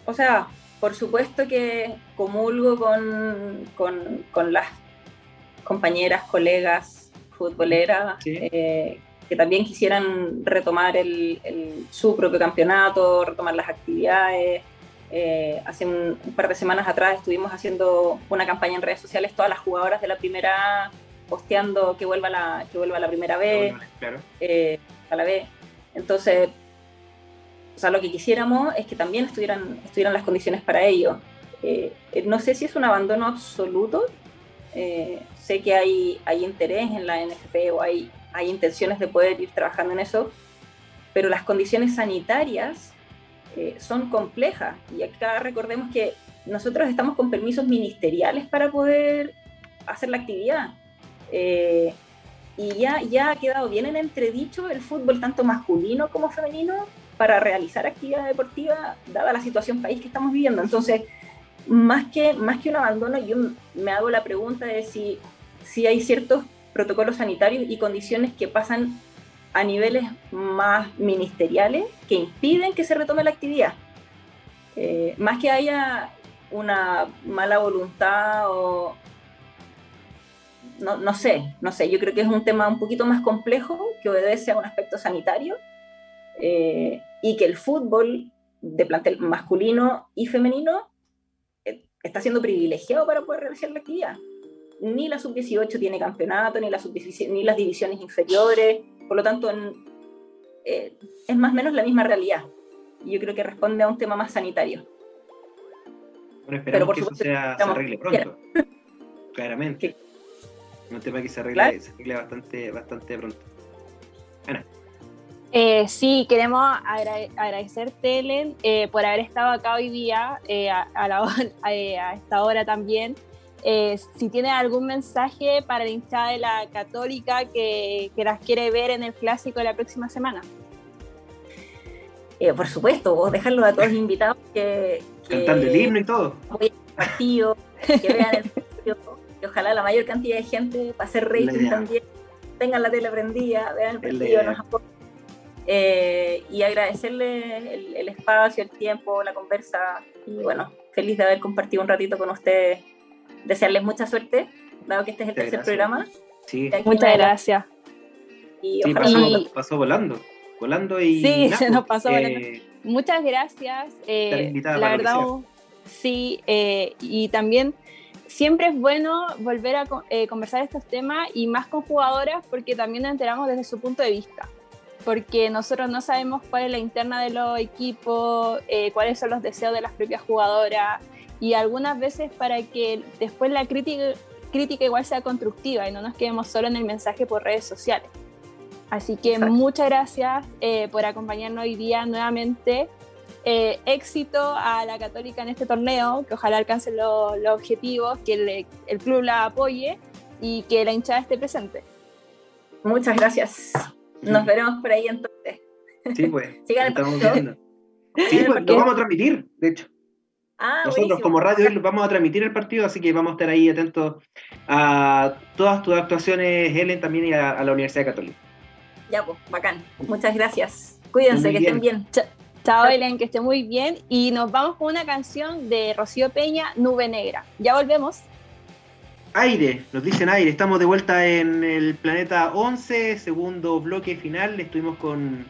O sea, por supuesto que comulgo con, con, las compañeras, colegas futboleras eh, que también quisieran retomar el, su propio campeonato, retomar las actividades, eh, hace un, par de semanas atrás estuvimos haciendo una campaña en redes sociales, todas las jugadoras de la primera posteando que vuelva la, que vuelva la primera vez, eh, a la vez. Entonces, o sea, lo que quisiéramos es que también estuvieran, estuvieran las condiciones para ello. Eh, no sé si es un abandono absoluto, sé que hay, hay interés en la NFP o hay, hay intenciones de poder ir trabajando en eso, pero las condiciones sanitarias son complejas. Y acá recordemos que nosotros estamos con permisos ministeriales para poder hacer la actividad. Eh, y ya, ya ha quedado bien en entredicho el fútbol, tanto masculino como femenino, para realizar actividad deportiva, dada la situación país que estamos viviendo. Entonces, más que, más que un abandono, yo me hago la pregunta de si, si hay ciertos protocolos sanitarios y condiciones que pasan a niveles más ministeriales que impiden que se retome la actividad. Eh, más que haya una mala voluntad o... No, no, sé, no sé, yo creo que es un tema un poquito más complejo que obedece a un aspecto sanitario eh, y que el fútbol de plantel masculino y femenino eh, está siendo privilegiado para poder realizar la actividad. Ni la sub-18 tiene campeonato, ni, la sub ni las divisiones inferiores, por lo tanto, eh, es más o menos la misma realidad. Y yo creo que responde a un tema más sanitario. Bueno, esperamos que eso sea, se arregle pronto. Claramente. Un tema que se arregle, se arregle bastante, bastante pronto. Ana. Eh, sí, queremos agradecerte, Ellen, eh, por haber estado acá hoy día, eh, a, a, esta hora también. Eh, si tiene algún mensaje para la hinchada de la Católica que, que, las quiere ver en el clásico de la próxima semana. Eh, por supuesto, vos dejarlo a todos invitados que, cantando el himno y todo. partido, que vean el partido, que ojalá la mayor cantidad de gente para hacer rating también tengan la tele prendida, vean el partido, nos apoyen. Eh, y agradecerle el, el, espacio, el tiempo, la conversa y bueno, feliz de haber compartido un ratito con ustedes desearles mucha suerte, dado que este es el tercer programa. Sí. Muchas gracias. Y pasó, pasó, volando, volando y... Sí, se nos pasó volando. Eh, Muchas gracias. Eh, la verdad, sí, eh, y también siempre es bueno volver a conversar estos temas y más con jugadoras porque también nos enteramos desde su punto de vista. Porque nosotros no sabemos cuál es la interna de los equipos, cuáles son los deseos de las propias jugadoras, y algunas veces para que después la crítica, crítica igual sea constructiva y no nos quedemos solo en el mensaje por redes sociales. Así que muchas gracias eh, por acompañarnos hoy día nuevamente. Eh, éxito a la Católica en este torneo, que ojalá alcance los objetivos, que el, club la apoye y que la hinchada esté presente. Muchas gracias. Nos veremos por ahí entonces. Sí, pues. estamos viendo. Sí, pues, lo vamos a transmitir, de hecho. Ah, Nosotros como radio vamos a transmitir el partido, así que vamos a estar ahí atentos a todas tus actuaciones, Helen, también y a, la Universidad Católica. Ya, pues, bacán. Muchas gracias. Cuídense, que estén bien. Chao, Elen, que esté muy bien. Y nos vamos con una canción de Rocío Peña, Nube Negra. Ya volvemos. Aire, nos dicen aire. Estamos de vuelta en el planeta 11, segundo bloque final. Estuvimos con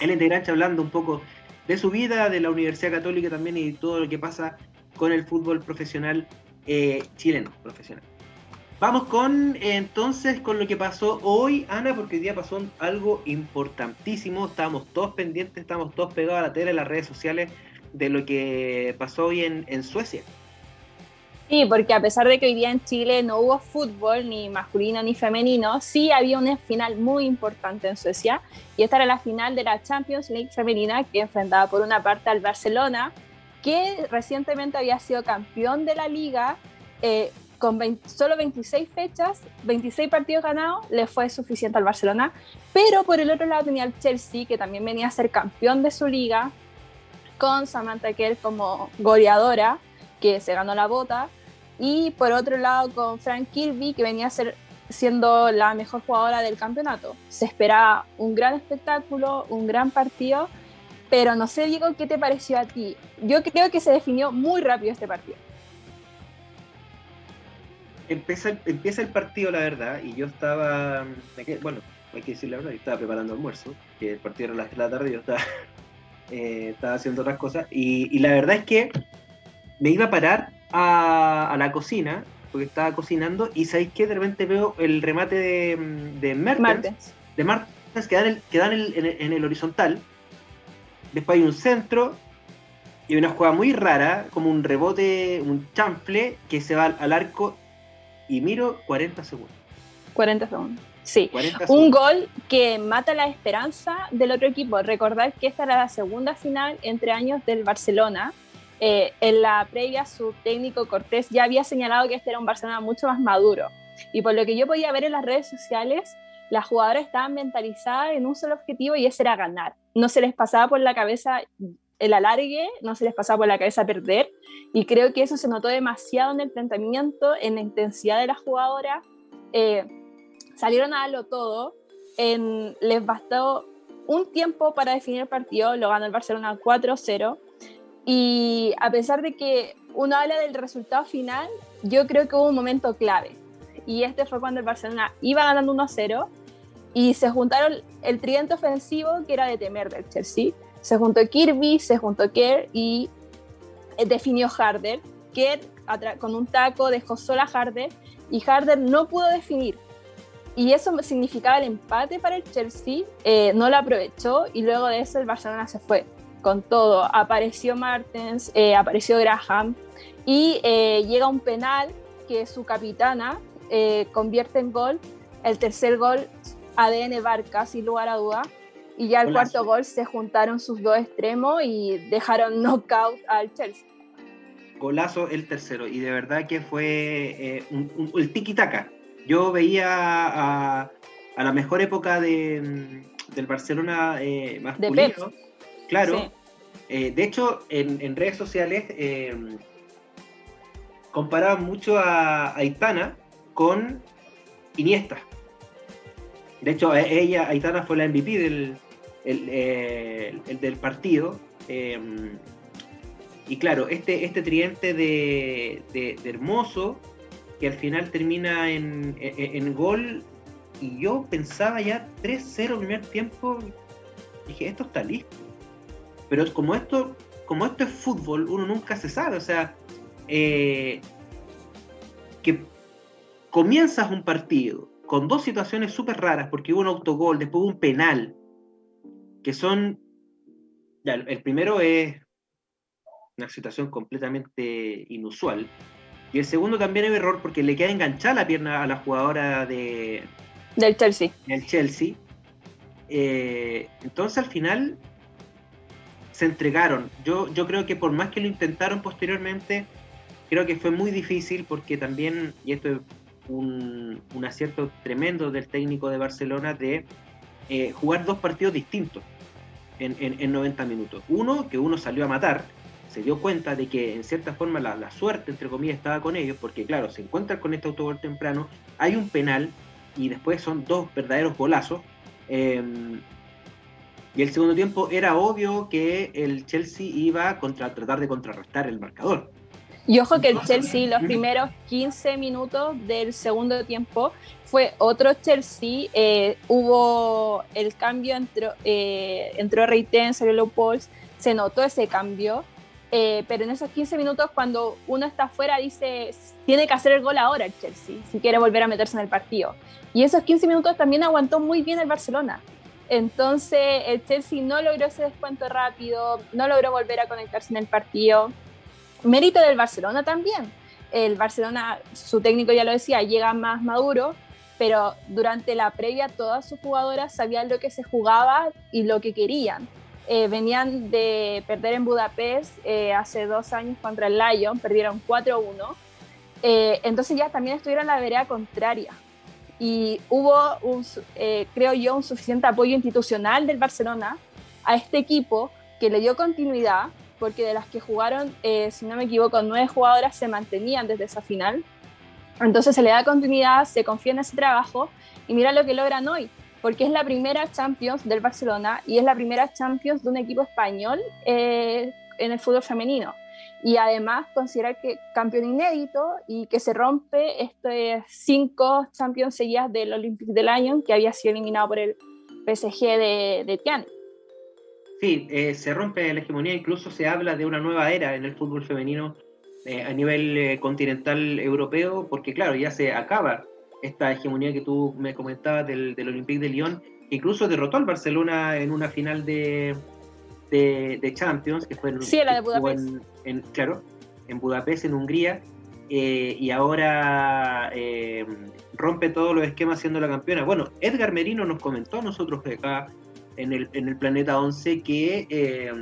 Ellen de Grancha hablando un poco de su vida, de la Universidad Católica también y todo lo que pasa con el fútbol profesional eh, chileno, profesional. Vamos con entonces con lo que pasó hoy, Ana, porque hoy día pasó algo importantísimo. Estábamos todos pendientes, estamos todos pegados a la tele, en las redes sociales, de lo que pasó hoy en, Suecia. Sí, porque a pesar de que hoy día en Chile no hubo fútbol, ni masculino ni femenino, sí había una final muy importante en Suecia. Y esta era la final de la Champions League femenina, que enfrentaba por una parte al Barcelona, que recientemente había sido campeón de la liga. Eh, con solo 26 fechas, 26 partidos ganados, le fue suficiente al Barcelona. Pero por el otro lado tenía el Chelsea, que también venía a ser campeón de su liga, con Samantha Kerr como goleadora, que se ganó la bota. Y por otro lado con Frank Kirby, que venía a ser siendo la mejor jugadora del campeonato. Se esperaba un gran espectáculo, un gran partido, pero no sé, Diego, ¿qué te pareció a ti? Yo creo que se definió muy rápido este partido empieza, empieza el partido, la verdad, y yo estaba, bueno, hay que decir la verdad, estaba preparando almuerzo, que el partido era las 3 de la tarde, yo estaba, eh, estaba haciendo otras cosas, y, la verdad es que me iba a parar a, la cocina, porque estaba cocinando, y sabéis que de repente veo el remate de, de Mertens, de Martens que dan, el, que dan en, el, horizontal, después hay un centro, y una jugada muy rara, como un rebote, un chanfle, que se va al arco y miro 40 segundos. 40 segundos. Sí, un gol que mata la esperanza del otro equipo. Recordar que esta era la segunda final entre años del Barcelona. Eh, en la previa, su técnico Cortés ya había señalado que este era un Barcelona mucho más maduro. Y por lo que yo podía ver en las redes sociales, las jugadoras estaban mentalizadas en un solo objetivo y ese era ganar. No se les pasaba por la cabeza el alargue, no se les pasaba por la cabeza perder. Y creo que eso se notó demasiado en el planteamiento, en la intensidad de las jugadoras. Eh, salieron a darlo todo. En, les bastó un tiempo para definir el partido, lo ganó el Barcelona 4-0. Y a pesar de que uno habla del resultado final, yo creo que hubo un momento clave. Y este fue cuando el Barcelona iba ganando 1-0 y se juntaron el tridente ofensivo que era de temer del Chelsea se juntó Kirby, se juntó Kerr y eh, definió Harder. Kerr con un taco dejó sola a Harder y Harder no pudo definir. Y eso significaba el empate para el Chelsea, eh, no lo aprovechó y luego de eso el Barcelona se fue con todo. Apareció Martens, eh, apareció Graham y llega un penal que su capitana convierte en gol. El tercer gol, ADN Barca, sin lugar a duda. Y ya el cuarto gol se juntaron sus dos extremos y dejaron knockout al Chelsea. Golazo el tercero, y de verdad que fue eh, un, el tiki-taka. Yo veía a, la mejor época de, del Barcelona eh, masculino. claro. Eh, de hecho, en, redes sociales eh, comparaban mucho a, Aitana con Iniesta. De hecho, ella, Aitana fue la MVP del, el, el, del partido. Em, y claro, este, este de, de, Hermoso, que al final termina en, en, gol, y yo pensaba ya 3-0 primer tiempo, dije, esto está listo. Pero como esto, como esto es fútbol, uno nunca se sabe, o sea, eh, que comienzas un partido con dos situaciones súper raras, porque hubo un autogol, después hubo un penal, que son, el primero es una situación completamente inusual, y el segundo también es error porque le queda enganchada la pierna a la jugadora de, del Chelsea. Del Chelsea. Eh, entonces al final se entregaron. Yo, yo creo que por más que lo intentaron posteriormente, creo que fue muy difícil porque también, y esto es un, un acierto tremendo del técnico de Barcelona, de eh, jugar dos partidos distintos en, 90 minutos. Uno, que uno salió a matar, se dio cuenta de que en cierta forma la, suerte, entre comillas, estaba con ellos, porque claro, se encuentran con este autogol temprano, hay un penal y después son dos verdaderos golazos. Em, Y el segundo tiempo era obvio que el Chelsea iba a contra, tratar de contrarrestar el marcador. Y ojo que el Chelsea, los primeros 15 minutos del segundo tiempo, fue otro Chelsea. Eh, hubo el cambio, entró, eh, entró Reiten, salió Low se notó ese cambio. Eh, pero en esos 15 minutos, cuando uno está afuera, dice, tiene que hacer el gol ahora el Chelsea, si quiere volver a meterse en el partido. Y esos 15 minutos también aguantó muy bien el Barcelona. Entonces, el Chelsea no logró ese descuento rápido, no logró volver a conectarse en el partido. Mérito del Barcelona también. El Barcelona, su técnico ya lo decía, llega más maduro, pero durante la previa todas sus jugadoras sabían lo que se jugaba y lo que querían. Eh, venían de perder en Budapest eh, hace dos años contra el Lyon, perdieron 4-1. Eh, entonces ya también estuvieron en la vereda contraria. Y hubo, creo yo, un suficiente apoyo institucional del Barcelona a este equipo que le dio continuidad, porque de las que jugaron, si no me equivoco, nueve jugadoras se mantenían desde esa final. Entonces se le da continuidad, se confía en ese trabajo y mira lo que logran hoy porque es la primera Champions del Barcelona y es la primera Champions de un equipo español eh, en el fútbol femenino. Y además considerar que campeón inédito y que se rompe este cinco Champions seguidas del Olympique de Lyon que había sido eliminado por el PSG de, de Tian. Sí, eh, se rompe la hegemonía, incluso se habla de una nueva era en el fútbol femenino eh, a nivel continental europeo, porque claro, ya se acaba esta hegemonía que tú me comentabas del, del Olympique de Lyon, que incluso derrotó al Barcelona en una final de, de, Champions, que fue en, sí, la de Budapest. En, claro, en Budapest, en Hungría, eh, y ahora eh, rompe todos los esquemas siendo la campeona. Bueno, Edgar Merino nos comentó a nosotros acá en el, en el Planeta 11 que... Eh,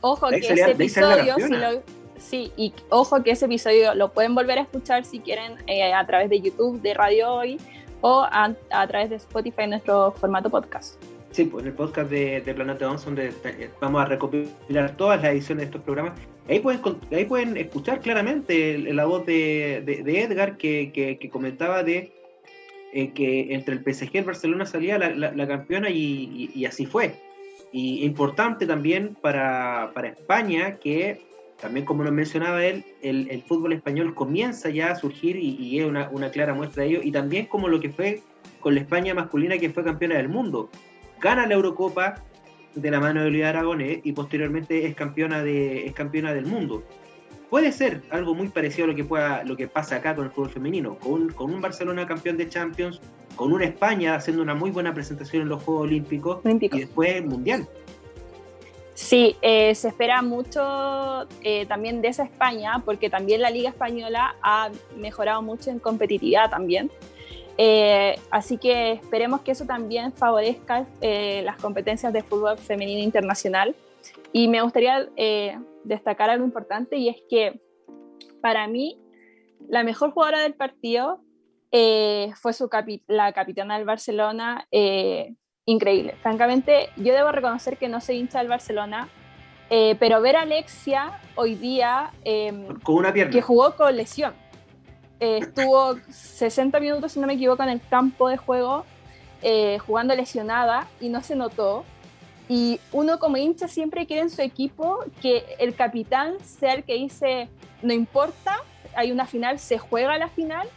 Ojo, que ese episodio, si lo, Sí, y ojo que ese episodio lo pueden volver a escuchar si quieren a través de YouTube de Radio Hoy o a, través de Spotify en nuestro formato podcast. Sí, pues en el podcast de, Planeta 11 donde eh, vamos a recopilar todas las ediciones de estos programas. Ahí pueden, ahí pueden escuchar claramente la voz de, Edgar que, comentaba de eh, que entre el PSG y el Barcelona salía la, campeona y, así fue. Y importante también para, para España que también como nos mencionaba él, el, fútbol español comienza ya a surgir y, es una, clara muestra de ello, y también como lo que fue con la España masculina que fue campeona del mundo. Gana la Eurocopa de la mano de Luis Aragonés y posteriormente es campeona, de, es campeona del mundo. Puede ser algo muy parecido a lo que, pueda, lo que pasa acá con el fútbol femenino, con, con un Barcelona campeón de Champions, con una España haciendo una muy buena presentación en los Juegos Olímpicos y después Mundial. Sí, eh, se espera mucho eh, también de esa España, porque también la Liga Española ha mejorado mucho en competitividad también. Eh, así que esperemos que eso también favorezca las competencias de fútbol femenino internacional. Y me gustaría destacar algo importante y es que para mí la mejor jugadora del partido fue su la capitana del Barcelona, increíble. Francamente, yo debo reconocer que no soy hincha del Barcelona, eh, pero ver a Alexia hoy día, em, con una pierna. que jugó con lesión, eh, estuvo 60 minutos, si no me equivoco, en el campo de juego, eh, jugando lesionada y no se notó. Y uno como hincha siempre quiere en su equipo que el capitán sea el que dice, no importa, hay una final, se juega la final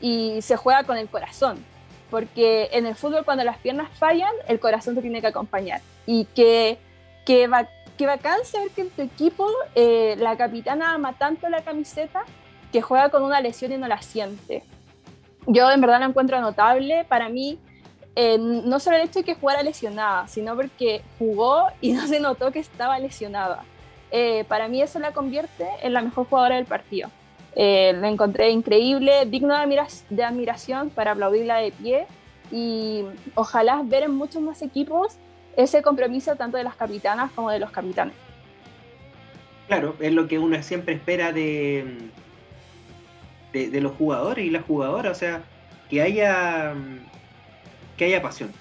y se juega con el corazón porque en el fútbol cuando las piernas fallan, el corazón te tiene que acompañar. Y que, que, va, que bacán saber que en tu equipo eh, la capitana ama tanto la camiseta que juega con una lesión y no la siente. Yo en verdad la encuentro notable. Para mí, eh, no solo el hecho de que jugara lesionada, sino porque jugó y no se notó que estaba lesionada. Eh, para mí eso la convierte en la mejor jugadora del partido. Eh, lo encontré increíble, digno de, de admiración para aplaudirla de pie y ojalá ver en muchos más equipos ese compromiso tanto de las capitanas como de los capitanes. Claro, es lo que uno siempre espera de, de, los jugadores y las jugadoras, o sea, que haya, que haya pasión.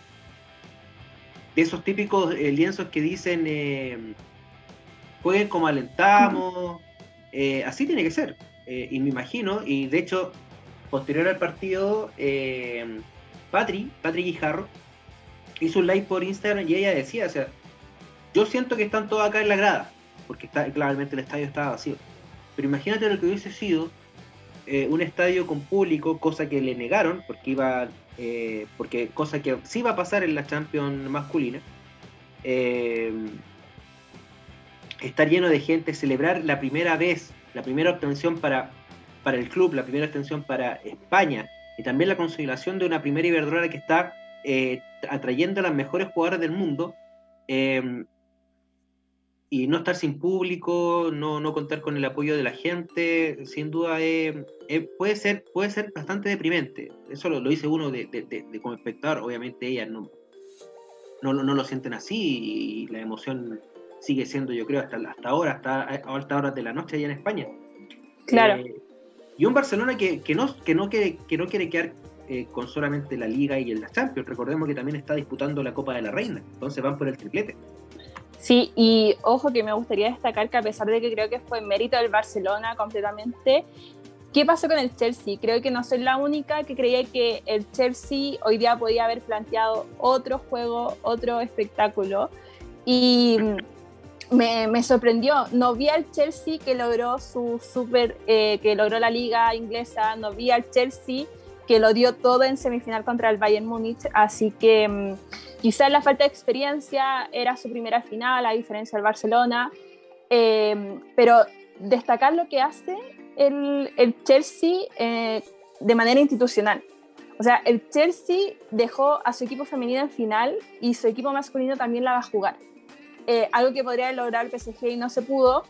De esos típicos eh, lienzos que dicen, eh, jueguen como alentamos, eh, así tiene que ser. Y me imagino, y de hecho, posterior al partido, Patri, Patri Guijarro, hizo un live por Instagram y ella decía, o sea, yo siento que están todos acá en la grada, porque está, claramente el estadio estaba vacío. Pero imagínate lo que hubiese sido eh, un estadio con público, cosa que le negaron, porque iba, eh, porque cosa que sí iba a pasar en la Champions masculina. Eh, estar lleno de gente, celebrar la primera vez, la primera obtención para, para el club, la primera obtención para España, y también la consolidación de una primera Iberdrola que está atrayendo a las mejores jugadoras del mundo, y no estar sin público, no, no contar con el apoyo de la gente, sin duda puede, ser, puede ser bastante deprimente. Eso lo, dice uno de, de, como espectador, obviamente ellas no, no, no, lo sienten así y la emoción sigue siendo, yo creo, hasta, hasta ahora, hasta a altas horas de la noche allá en España. Claro. Eh, y un Barcelona que, que, no, que, no, quiere, que no quiere quedar eh, con solamente la Liga y el Champions. Recordemos que también está disputando la Copa de la Reina, entonces van por el triplete. Sí, y ojo que me gustaría destacar que a pesar de que creo que fue mérito del Barcelona completamente, ¿qué pasó con el Chelsea? Creo que no soy la única que creía que el Chelsea hoy día podía haber planteado otro juego, otro espectáculo. Y me, me sorprendió. No vi al Chelsea que logró su super, eh, que logró la liga inglesa, no vi al Chelsea que lo dio todo en semifinal contra el Bayern Múnich, así que mm, quizás la falta de experiencia era su primera final, a diferencia del Barcelona, em, pero destacar lo que hace el, el Chelsea eh, de manera institucional. O sea, el Chelsea dejó a su equipo femenino en final y su equipo masculino también la va a jugar. Eh, algo que podría lograr el PSG y no se pudo,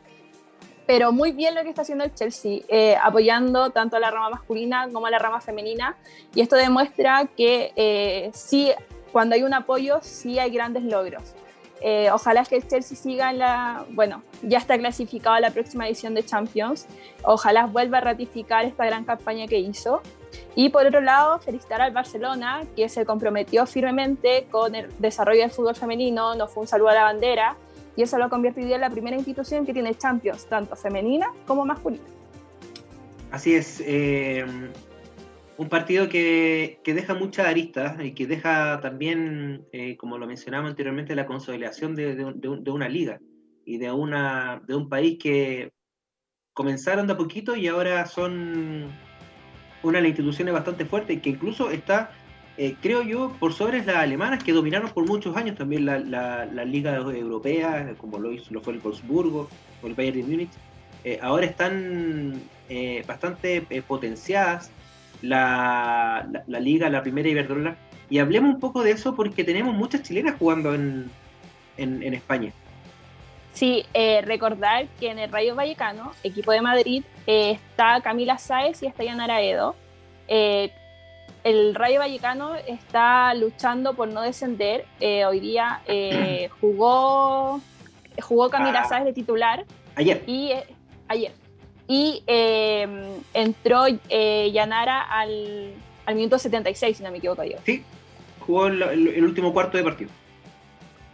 pero muy bien lo que está haciendo el Chelsea, eh, apoyando tanto a la rama masculina como a la rama femenina. Y esto demuestra que eh, sí, cuando hay un apoyo, sí hay grandes logros. Eh, ojalá que el Chelsea siga en la, bueno, ya está clasificado a la próxima edición de Champions. Ojalá vuelva a ratificar esta gran campaña que hizo. Y por otro lado, felicitar al Barcelona, que se comprometió firmemente con el desarrollo del fútbol femenino, no fue un saludo a la bandera, y eso lo ha convertido en la primera institución que tiene Champions, tanto femenina como masculina. Así es. Eh, un partido que, que, deja muchas aristas y que deja también, eh, como lo mencionaba anteriormente, la consolidación de, de, una liga y de, una, de un país que comenzaron de a poquito y ahora son una de las instituciones bastante fuertes que incluso está eh, creo yo, por sobre las alemanas que dominaron por muchos años también la, la, liga europea, como lo, hizo, lo fue el Wolfsburgo o el Bayern de Múnich. Eh, ahora están eh, bastante potenciadas la, la, liga, la primera Iberdrola. Y hablemos un poco de eso porque tenemos muchas chilenas jugando en, en, España. Sí, recordar que en el Rayo Vallecano, equipo de Madrid, está Camila Sáez y está Yanara Edo el Rayo Vallecano está luchando por no descender. Eh, hoy día eh, jugó, jugó Camila ah. Sáez de titular. Ayer. Y, eh, ayer. Y entró Yanara al, al, minuto 76, si no me equivoco yo. Sí, jugó el, el, último cuarto de partido.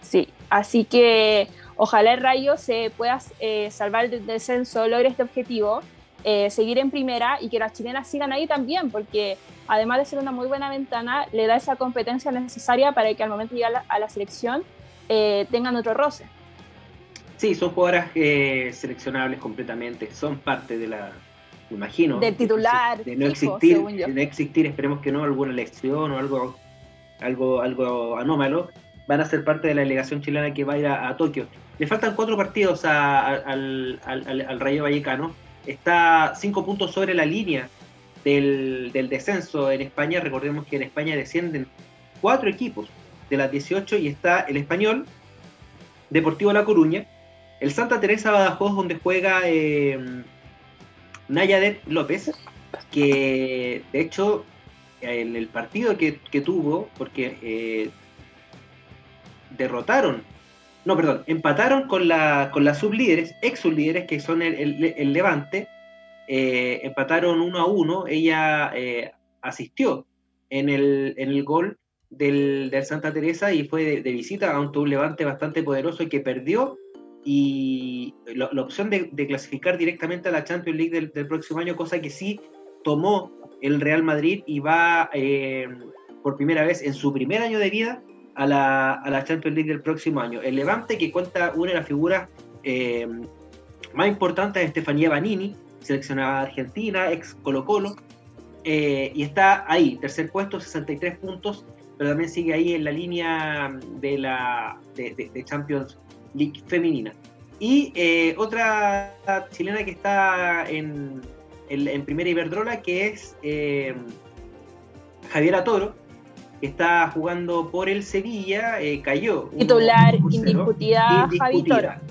Sí, así que ojalá el Rayo se pueda salvar del descenso, logre este objetivo eh, seguir en primera y que las chilenas sigan ahí también, porque además de ser una muy buena ventana, le da esa competencia necesaria para que al momento de llegar a la, selección eh, tengan otro roce. Sí, son jugadoras eh, seleccionables completamente, son parte de la, imagino, del titular, de, no existir, de no existir, esperemos que no, alguna elección o algo, algo, algo anómalo, van a ser parte de la delegación chilena que va a ir a, Tokio. Le faltan cuatro partidos al, al, al Rayo Vallecano está cinco puntos sobre la línea del, descenso en España. Recordemos que en España descienden cuatro equipos de las 18 y está el Español, Deportivo La Coruña, el Santa Teresa Badajoz, donde juega eh, Nayadet López, que de hecho en el partido que, tuvo, porque eh, derrotaron no, perdón, empataron con la, con las sublíderes, ex sublíderes, que son el, Levante, eh, empataron uno a uno, ella eh, asistió en el, en el gol del, Santa Teresa y fue de, visita a un, Levante bastante poderoso y que perdió. Y la, opción de, clasificar directamente a la Champions League del, próximo año, cosa que sí tomó el Real Madrid y va eh, por primera vez en su primer año de vida a la, a la Champions League del próximo año. El Levante, que cuenta una de las figuras eh, más importantes Estefanía Banini, seleccionada argentina, ex Colo Colo, eh, y está ahí, tercer puesto, 63 puntos, pero también sigue ahí en la línea de la de, Champions League femenina. Y eh, otra chilena que está en, en, primera Iberdrola, que es Javiera Toro, que está jugando por el Sevilla, cayó. Titular indiscutida, indiscutida,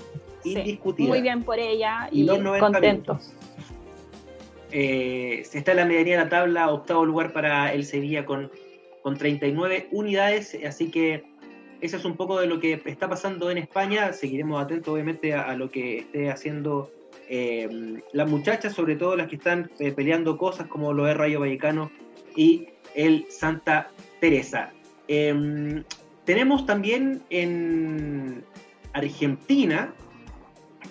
indiscutida. muy bien por ella y, contentos. Eh, está en la medianía de la tabla, octavo lugar para el Sevilla con, con 39 unidades, así que eso es un poco de lo que está pasando en España. Seguiremos atentos, obviamente, a, lo que esté haciendo eh, las muchachas, sobre todo las que están eh, peleando cosas como lo de Rayo Vallecano y el Santa Teresa. Em, tenemos también en Argentina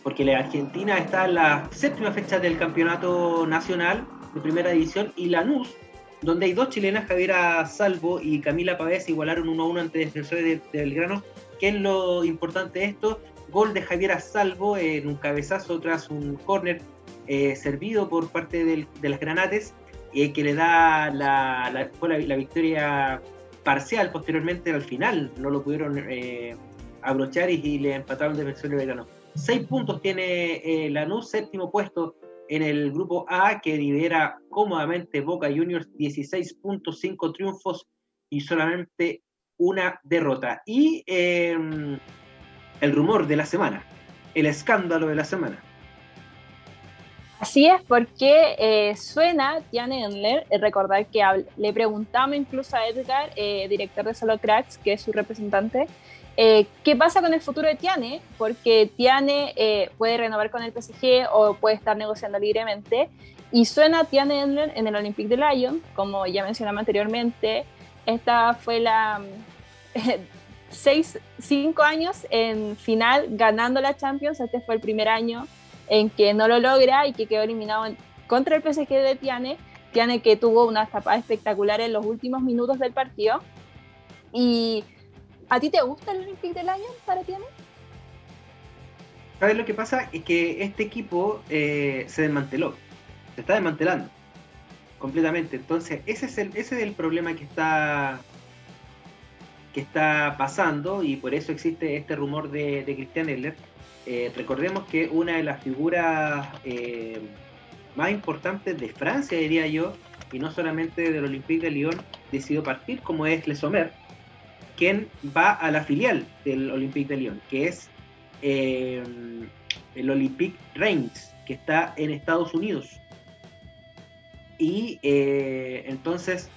porque la Argentina está en la séptima fecha del campeonato nacional de primera división y Lanús, donde hay dos chilenas, Javiera Salvo y Camila Pavés, igualaron 1-1 ante Defensores de, Belgrano. ¿Qué es lo importante de esto? Gol de Javiera Salvo en un cabezazo tras un córner eh, servido por parte de las Granates, eh, que le da la, la, victoria parcial posteriormente al final. No lo pudieron eh, abrochar y, le empataron Defensores de Belgrano. Seis puntos tiene eh, Lanús, séptimo puesto en el grupo A, que lidera cómodamente Boca Juniors, 16.5 triunfos y solamente una derrota. Y em, el rumor de la semana, el escándalo de la semana. Así es, porque eh, suena Tiane Endler, eh, recordar que le preguntamos incluso a Edgar, eh, director de Solo Cracks, que es su representante, eh, ¿Qué pasa con el futuro de Tiane? Porque Tiane eh, puede renovar con el PSG o puede estar negociando libremente. Y suena Tiane en el Olympique de Lyon, como ya mencionamos anteriormente. Esta fue la seis, cinco años en final ganando la Champions. Este fue el primer año en que no lo logra y que quedó eliminado contra el PSG de Tiane. Tiane que tuvo una tapada espectacular en los últimos minutos del partido. Y ¿A ti te gusta el Olympique del año para ti? ¿Sabes lo que pasa? Es que este equipo eh, se desmanteló, se está desmantelando completamente. Entonces, ese es el, ese es el problema que está, que está pasando y por eso existe este rumor de, de Christian Eller. Eh, recordemos que una de las figuras eh, más importantes de Francia, diría yo, y no solamente del Olympique de Lyon, decidió partir, como es Le Sommer, quien va a la filial del Olympique de Lyon, que es eh, el Olympique Reims, que está en Estados Unidos. Y entonces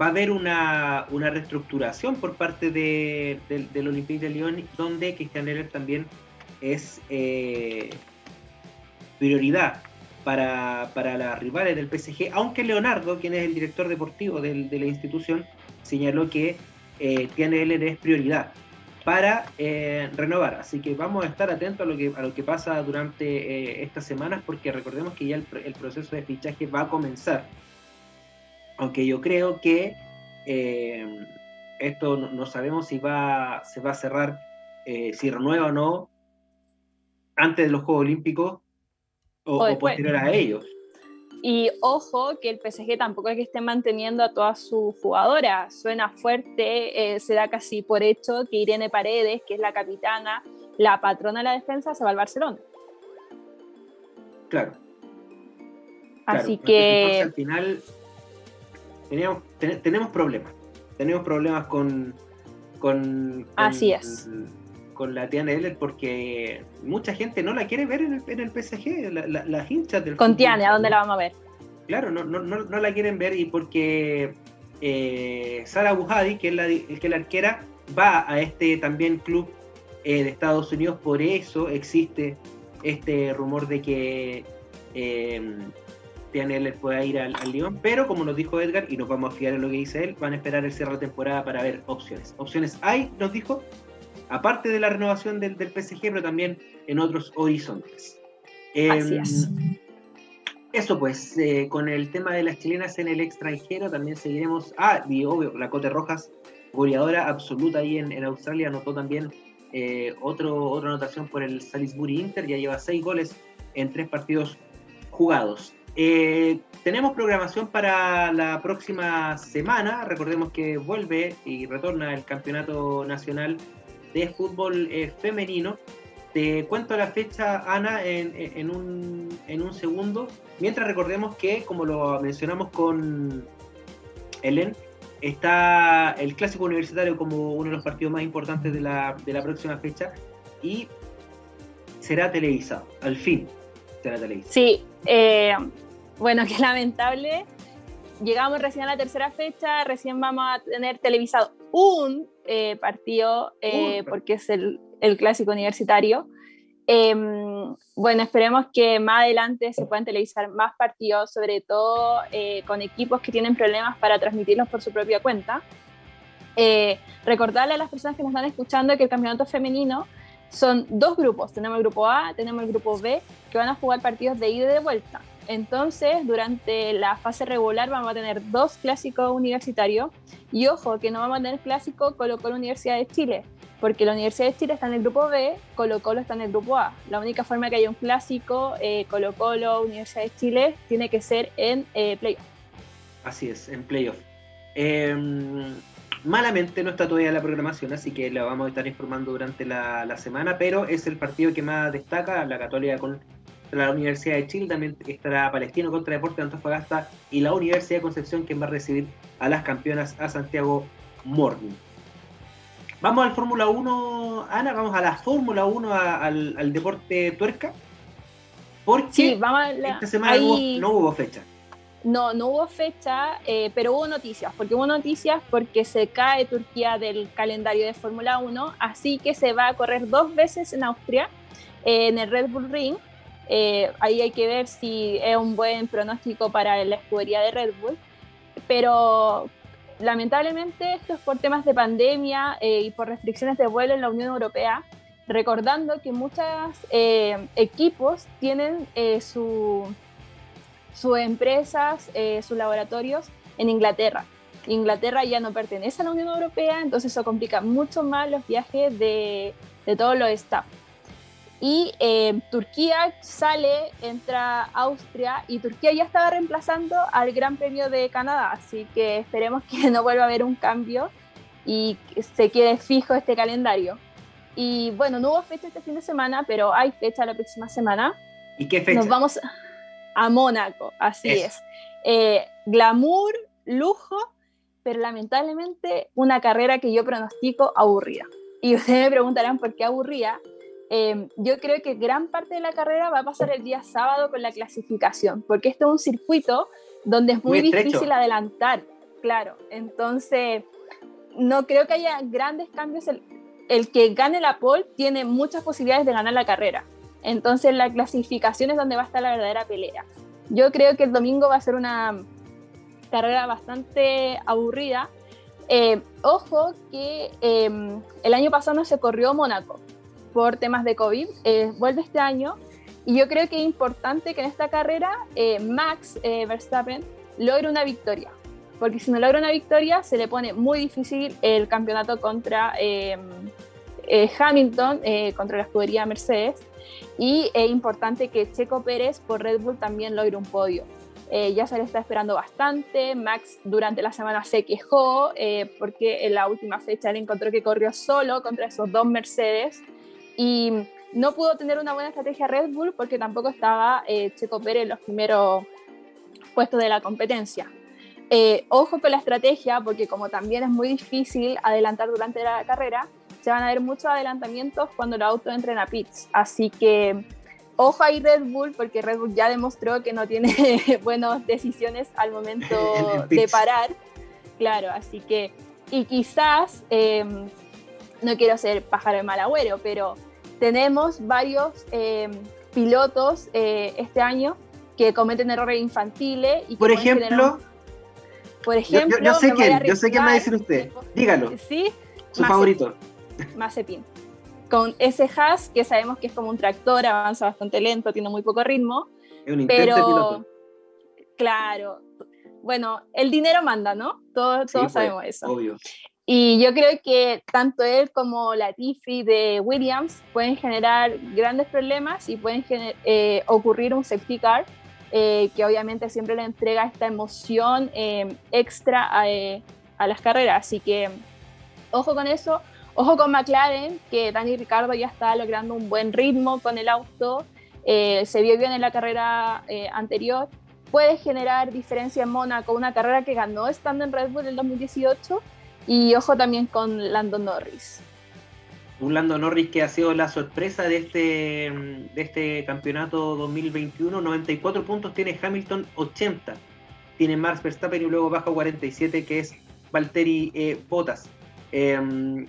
va a haber una, reestructuración por parte del, Olympique de Lyon, donde Christian Heller también es eh, prioridad para, para las rivales del PSG, aunque Leonardo, quien es el director deportivo de la institución, señaló que eh, él es prioridad para eh, renovar. Así que vamos a estar atentos a lo que, a lo que pasa durante eh, estas semanas porque recordemos que ya el, proceso de fichaje va a comenzar. Aunque yo creo que esto no, sabemos si va, se va a cerrar, si renueva o no, antes de los Juegos Olímpicos o, o posterior a ellos. Y ojo que el PSG tampoco es que esté manteniendo a todas sus jugadoras. Suena fuerte, eh, se da casi por hecho que Irene Paredes, que es la capitana, la patrona de la defensa, se va al Barcelona. Claro. Así que... al final tenemos problemas. Tenemos problemas con... con, Así es con la Tiana Eller porque mucha gente no la quiere ver en el, PSG, las hinchas del Con Tiana, ¿a dónde la vamos a ver? Claro, no, no, no, la quieren ver y porque eh, Sara Bujadi, que es la, que la arquera, va a este también club eh, de Estados Unidos, por eso existe este rumor de que eh, Tiana pueda ir al, al Lyon, pero como nos dijo Edgar, y nos vamos a fiar en lo que dice él, van a esperar el cierre de temporada para ver opciones. Opciones hay, nos dijo, aparte de la renovación del, del PSG, pero también en otros horizontes. Em, eso pues, eh, con el tema de las chilenas en el extranjero también seguiremos. Ah, y obvio, la Cote Rojas goleadora absoluta ahí en, Australia, anotó también eh, otro, otra anotación por el Salisbury Inter, ya lleva seis goles en tres partidos jugados. Eh, tenemos programación para la próxima semana. Recordemos que vuelve y retorna el Campeonato Nacional de Fútbol eh, Femenino. Te cuento la fecha, Ana, en, un, en un segundo. Mientras recordemos que, como lo mencionamos con Ellen, está el Clásico Universitario como uno de los partidos más importantes de la, de la próxima fecha y será televisado, al fin será televisado. Sí, eh, bueno, qué lamentable. Llegamos recién a la tercera fecha, recién vamos a tener televisado un eh, partido, eh, porque es el, clásico universitario. Em, bueno, esperemos que más adelante se puedan televisar más partidos, sobre todo eh, con equipos que tienen problemas para transmitirlos por su propia cuenta. recordarle a las personas que nos están escuchando que el campeonato femenino son dos grupos. Tenemos el grupo A, tenemos el grupo B, que van a jugar partidos de ida y de vuelta. Entonces, durante la fase regular vamos a tener dos clásicos universitarios y ojo que no vamos a tener clásico Colo Colo Universidad de Chile, porque la Universidad de Chile está en el grupo B, Colo Colo está en el grupo A. La única forma que haya un clásico eh, Colo Colo Universidad de Chile tiene que ser en eh, playoff. Así es, en playoff. Em, malamente no está todavía la programación, así que la vamos a estar informando durante la, la semana, pero es el partido que más destaca, la Católica con la Universidad de Chile, también estará Palestino contra Deportes de Antofagasta y la Universidad de Concepción, quien va a recibir a las campeonas a Santiago Morning. Vamos al Fórmula 1, Ana, vamos a la Fórmula 1, al, deporte tuerca. Porque sí, vamos a esta semana no hubo fecha. No, no hubo fecha, eh, pero hubo noticias, porque hubo noticias porque se cae Turquía del calendario de Fórmula 1, así que se va a correr dos veces en Austria, en el Red Bull Ring, eh, ahí hay que ver si es un buen pronóstico para la escudería de Red Bull. Pero lamentablemente esto es por temas de pandemia eh, y por restricciones de vuelo en la Unión Europea, recordando que muchos eh, equipos tienen sus empresas, sus laboratorios en Inglaterra. Inglaterra ya no pertenece a la Unión Europea, entonces eso complica mucho más los viajes de, de todos los staff. Y eh, Turquía sale, entra Austria y Turquía ya estaba reemplazando al Gran Premio de Canadá, así que esperemos que no vuelva a haber un cambio y se quede fijo este calendario. Y bueno, no hubo fecha este fin de semana, pero hay fecha la próxima semana. ¿Y qué fecha? Nos vamos a Mónaco, así es. Eh, glamour, lujo, pero lamentablemente una carrera que yo pronostico aburrida. Y ustedes me preguntarán por qué aburrida Em, yo creo que gran parte de la carrera va a pasar el día sábado con la clasificación, porque esto es un circuito donde es muy, difícil adelantar, claro. Entonces, no creo que haya grandes cambios. El, el, que gane la pole tiene muchas posibilidades de ganar la carrera. Entonces, la clasificación es donde va a estar la verdadera pelea. Yo creo que el domingo va a ser una carrera bastante aburrida. Eh, ojo que em, el año pasado no se corrió Mónaco, por temas de COVID, eh, vuelve este año y yo creo que es importante que en esta carrera eh, Max eh, Verstappen logre una victoria, porque si no logra una victoria se le pone muy difícil el campeonato contra Hamilton, contra la escudería Mercedes, y es importante que Checo Pérez por Red Bull también logre un podio. ya se le está esperando bastante. Max durante la semana se quejó porque en la última fecha él encontró que corrió solo contra esos dos Mercedes y no pudo tener una buena estrategia Red Bull porque tampoco estaba eh, Checo Pérez en los primeros puestos de la competencia. Eh, ojo con la estrategia porque como también es muy difícil adelantar durante la carrera, se van a ver muchos adelantamientos cuando el auto entren a pits. Así que ojo ahí Red Bull porque Red Bull ya demostró que no tiene buenas decisiones al momento de parar. Claro, así que, y quizás, eh, no quiero ser pájaro de mal agüero, pero tenemos varios eh, pilotos eh, este año que cometen errores infantiles. Y por ejemplo, por ejemplo, yo, sé quién, yo sé quién va a decir usted. Dígalo. Sí. Su favorito. Mazepin. Con ese Haas, que sabemos que es como un tractor, avanza bastante lento, tiene muy poco ritmo. Es un pero, piloto. Claro. Bueno, el dinero manda, ¿no? Todos, todos pues, sabemos eso. Obvio. Y yo creo que tanto él como la Latifi de Williams pueden generar grandes problemas y pueden eh, ocurrir un safety car eh, que obviamente siempre le entrega esta emoción eh, extra a, a, las carreras. Así que ojo con eso, ojo con McLaren, que Dani Ricardo ya está logrando un buen ritmo con el auto, se vio bien en la carrera anterior, puede generar diferencia en Mónaco, una carrera que ganó estando en Red Bull en el 2018 y ojo también con Lando Norris. Un Lando Norris que ha sido la sorpresa de este, de este campeonato 2021. 94 puntos tiene Hamilton, 80 tiene Max Verstappen y luego baja 47 que es Valtteri eh, Bottas. Em,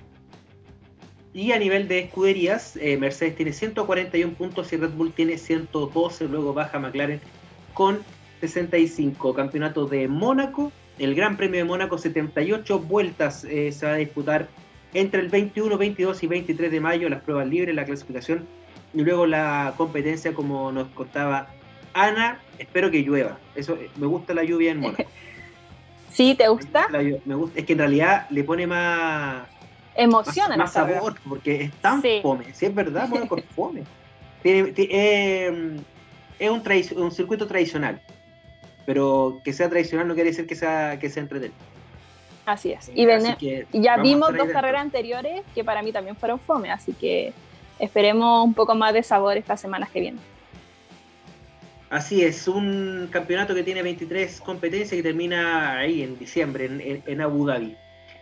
y a nivel de escuderías, eh, Mercedes tiene 141 puntos y Red Bull tiene 112, luego baja McLaren con 65. Campeonato de Mónaco, el Gran Premio de Mónaco, 78 vueltas eh, se va a disputar entre el 21, 22 y 23 de mayo, las pruebas libres, la clasificación y luego la competencia, como nos contaba Ana. Espero que llueva. Eso eh, me gusta la lluvia en Mónaco. ¿Sí? ¿Te gusta? Me gusta. Es que en realidad le pone más emoción más, sabor, porque es tan fome. Si es verdad, Mónaco es fome. Eh, es un, un circuito tradicional pero que sea tradicional no quiere decir que sea, que sea entretenido. Así es. Y, ya vimos dos carreras anteriores que para mí también fueron fome, así que esperemos un poco más de sabor estas semanas que vienen. Así es, un campeonato que tiene 23 competencias y termina ahí en diciembre, en, Abu Dhabi.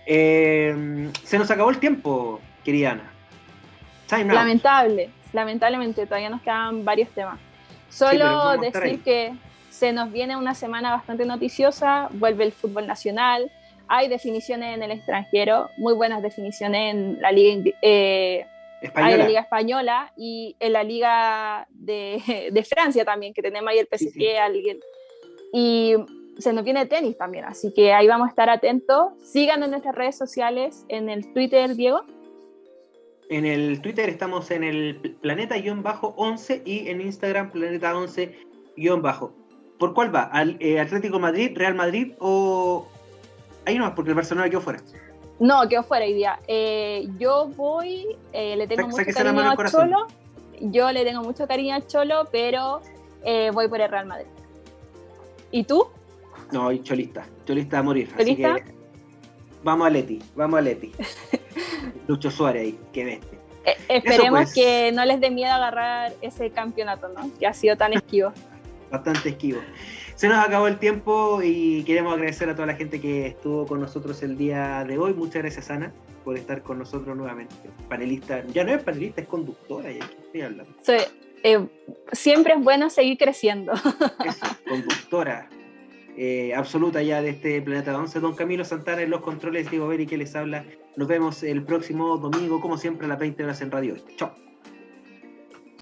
Eh, se nos acabó el tiempo, querida Ana. Lamentable, lamentablemente, todavía nos quedan varios temas. Solo decir que se nos viene una semana bastante noticiosa, vuelve el fútbol nacional, hay definiciones en el extranjero, muy buenas definiciones en la Liga, eh, Española. la Liga Española y en la Liga de, Francia también, que tenemos ahí el PSG. Alguien. Y se nos viene tenis también, así que ahí vamos a estar atentos. Síganos en nuestras redes sociales, en el Twitter, Diego. En el Twitter estamos en el planeta-11 y en Instagram planeta11-bajo. ¿Por cuál va? ¿Al eh, Atlético Madrid, Real Madrid o.? Ahí no, porque el Barcelona quedó fuera. No, quedó fuera hoy día. Eh, yo voy, eh, le tengo mucho cariño a Cholo. Yo le tengo mucho cariño a Cholo, pero voy por el Real Madrid. ¿Y tú? No, cholista. Cholista a morir. Así que vamos a Leti, vamos a Leti. Lucho Suárez ahí, qué bestia. esperemos pues. que no les dé miedo agarrar ese campeonato, ¿no? Que ha sido tan esquivo bastante esquivo. Se nos acabó el tiempo y queremos agradecer a toda la gente que estuvo con nosotros el día de hoy. Muchas gracias, Ana, por estar con nosotros nuevamente. Panelista, ya no es panelista, es conductora, ya estoy hablando. Eh, siempre es bueno seguir creciendo. conductora eh, absoluta ya de este Planeta 11. Don Camilo Santana en los controles, Diego Beri que les habla. Nos vemos el próximo domingo, como siempre, a las 20 horas en Radio Chao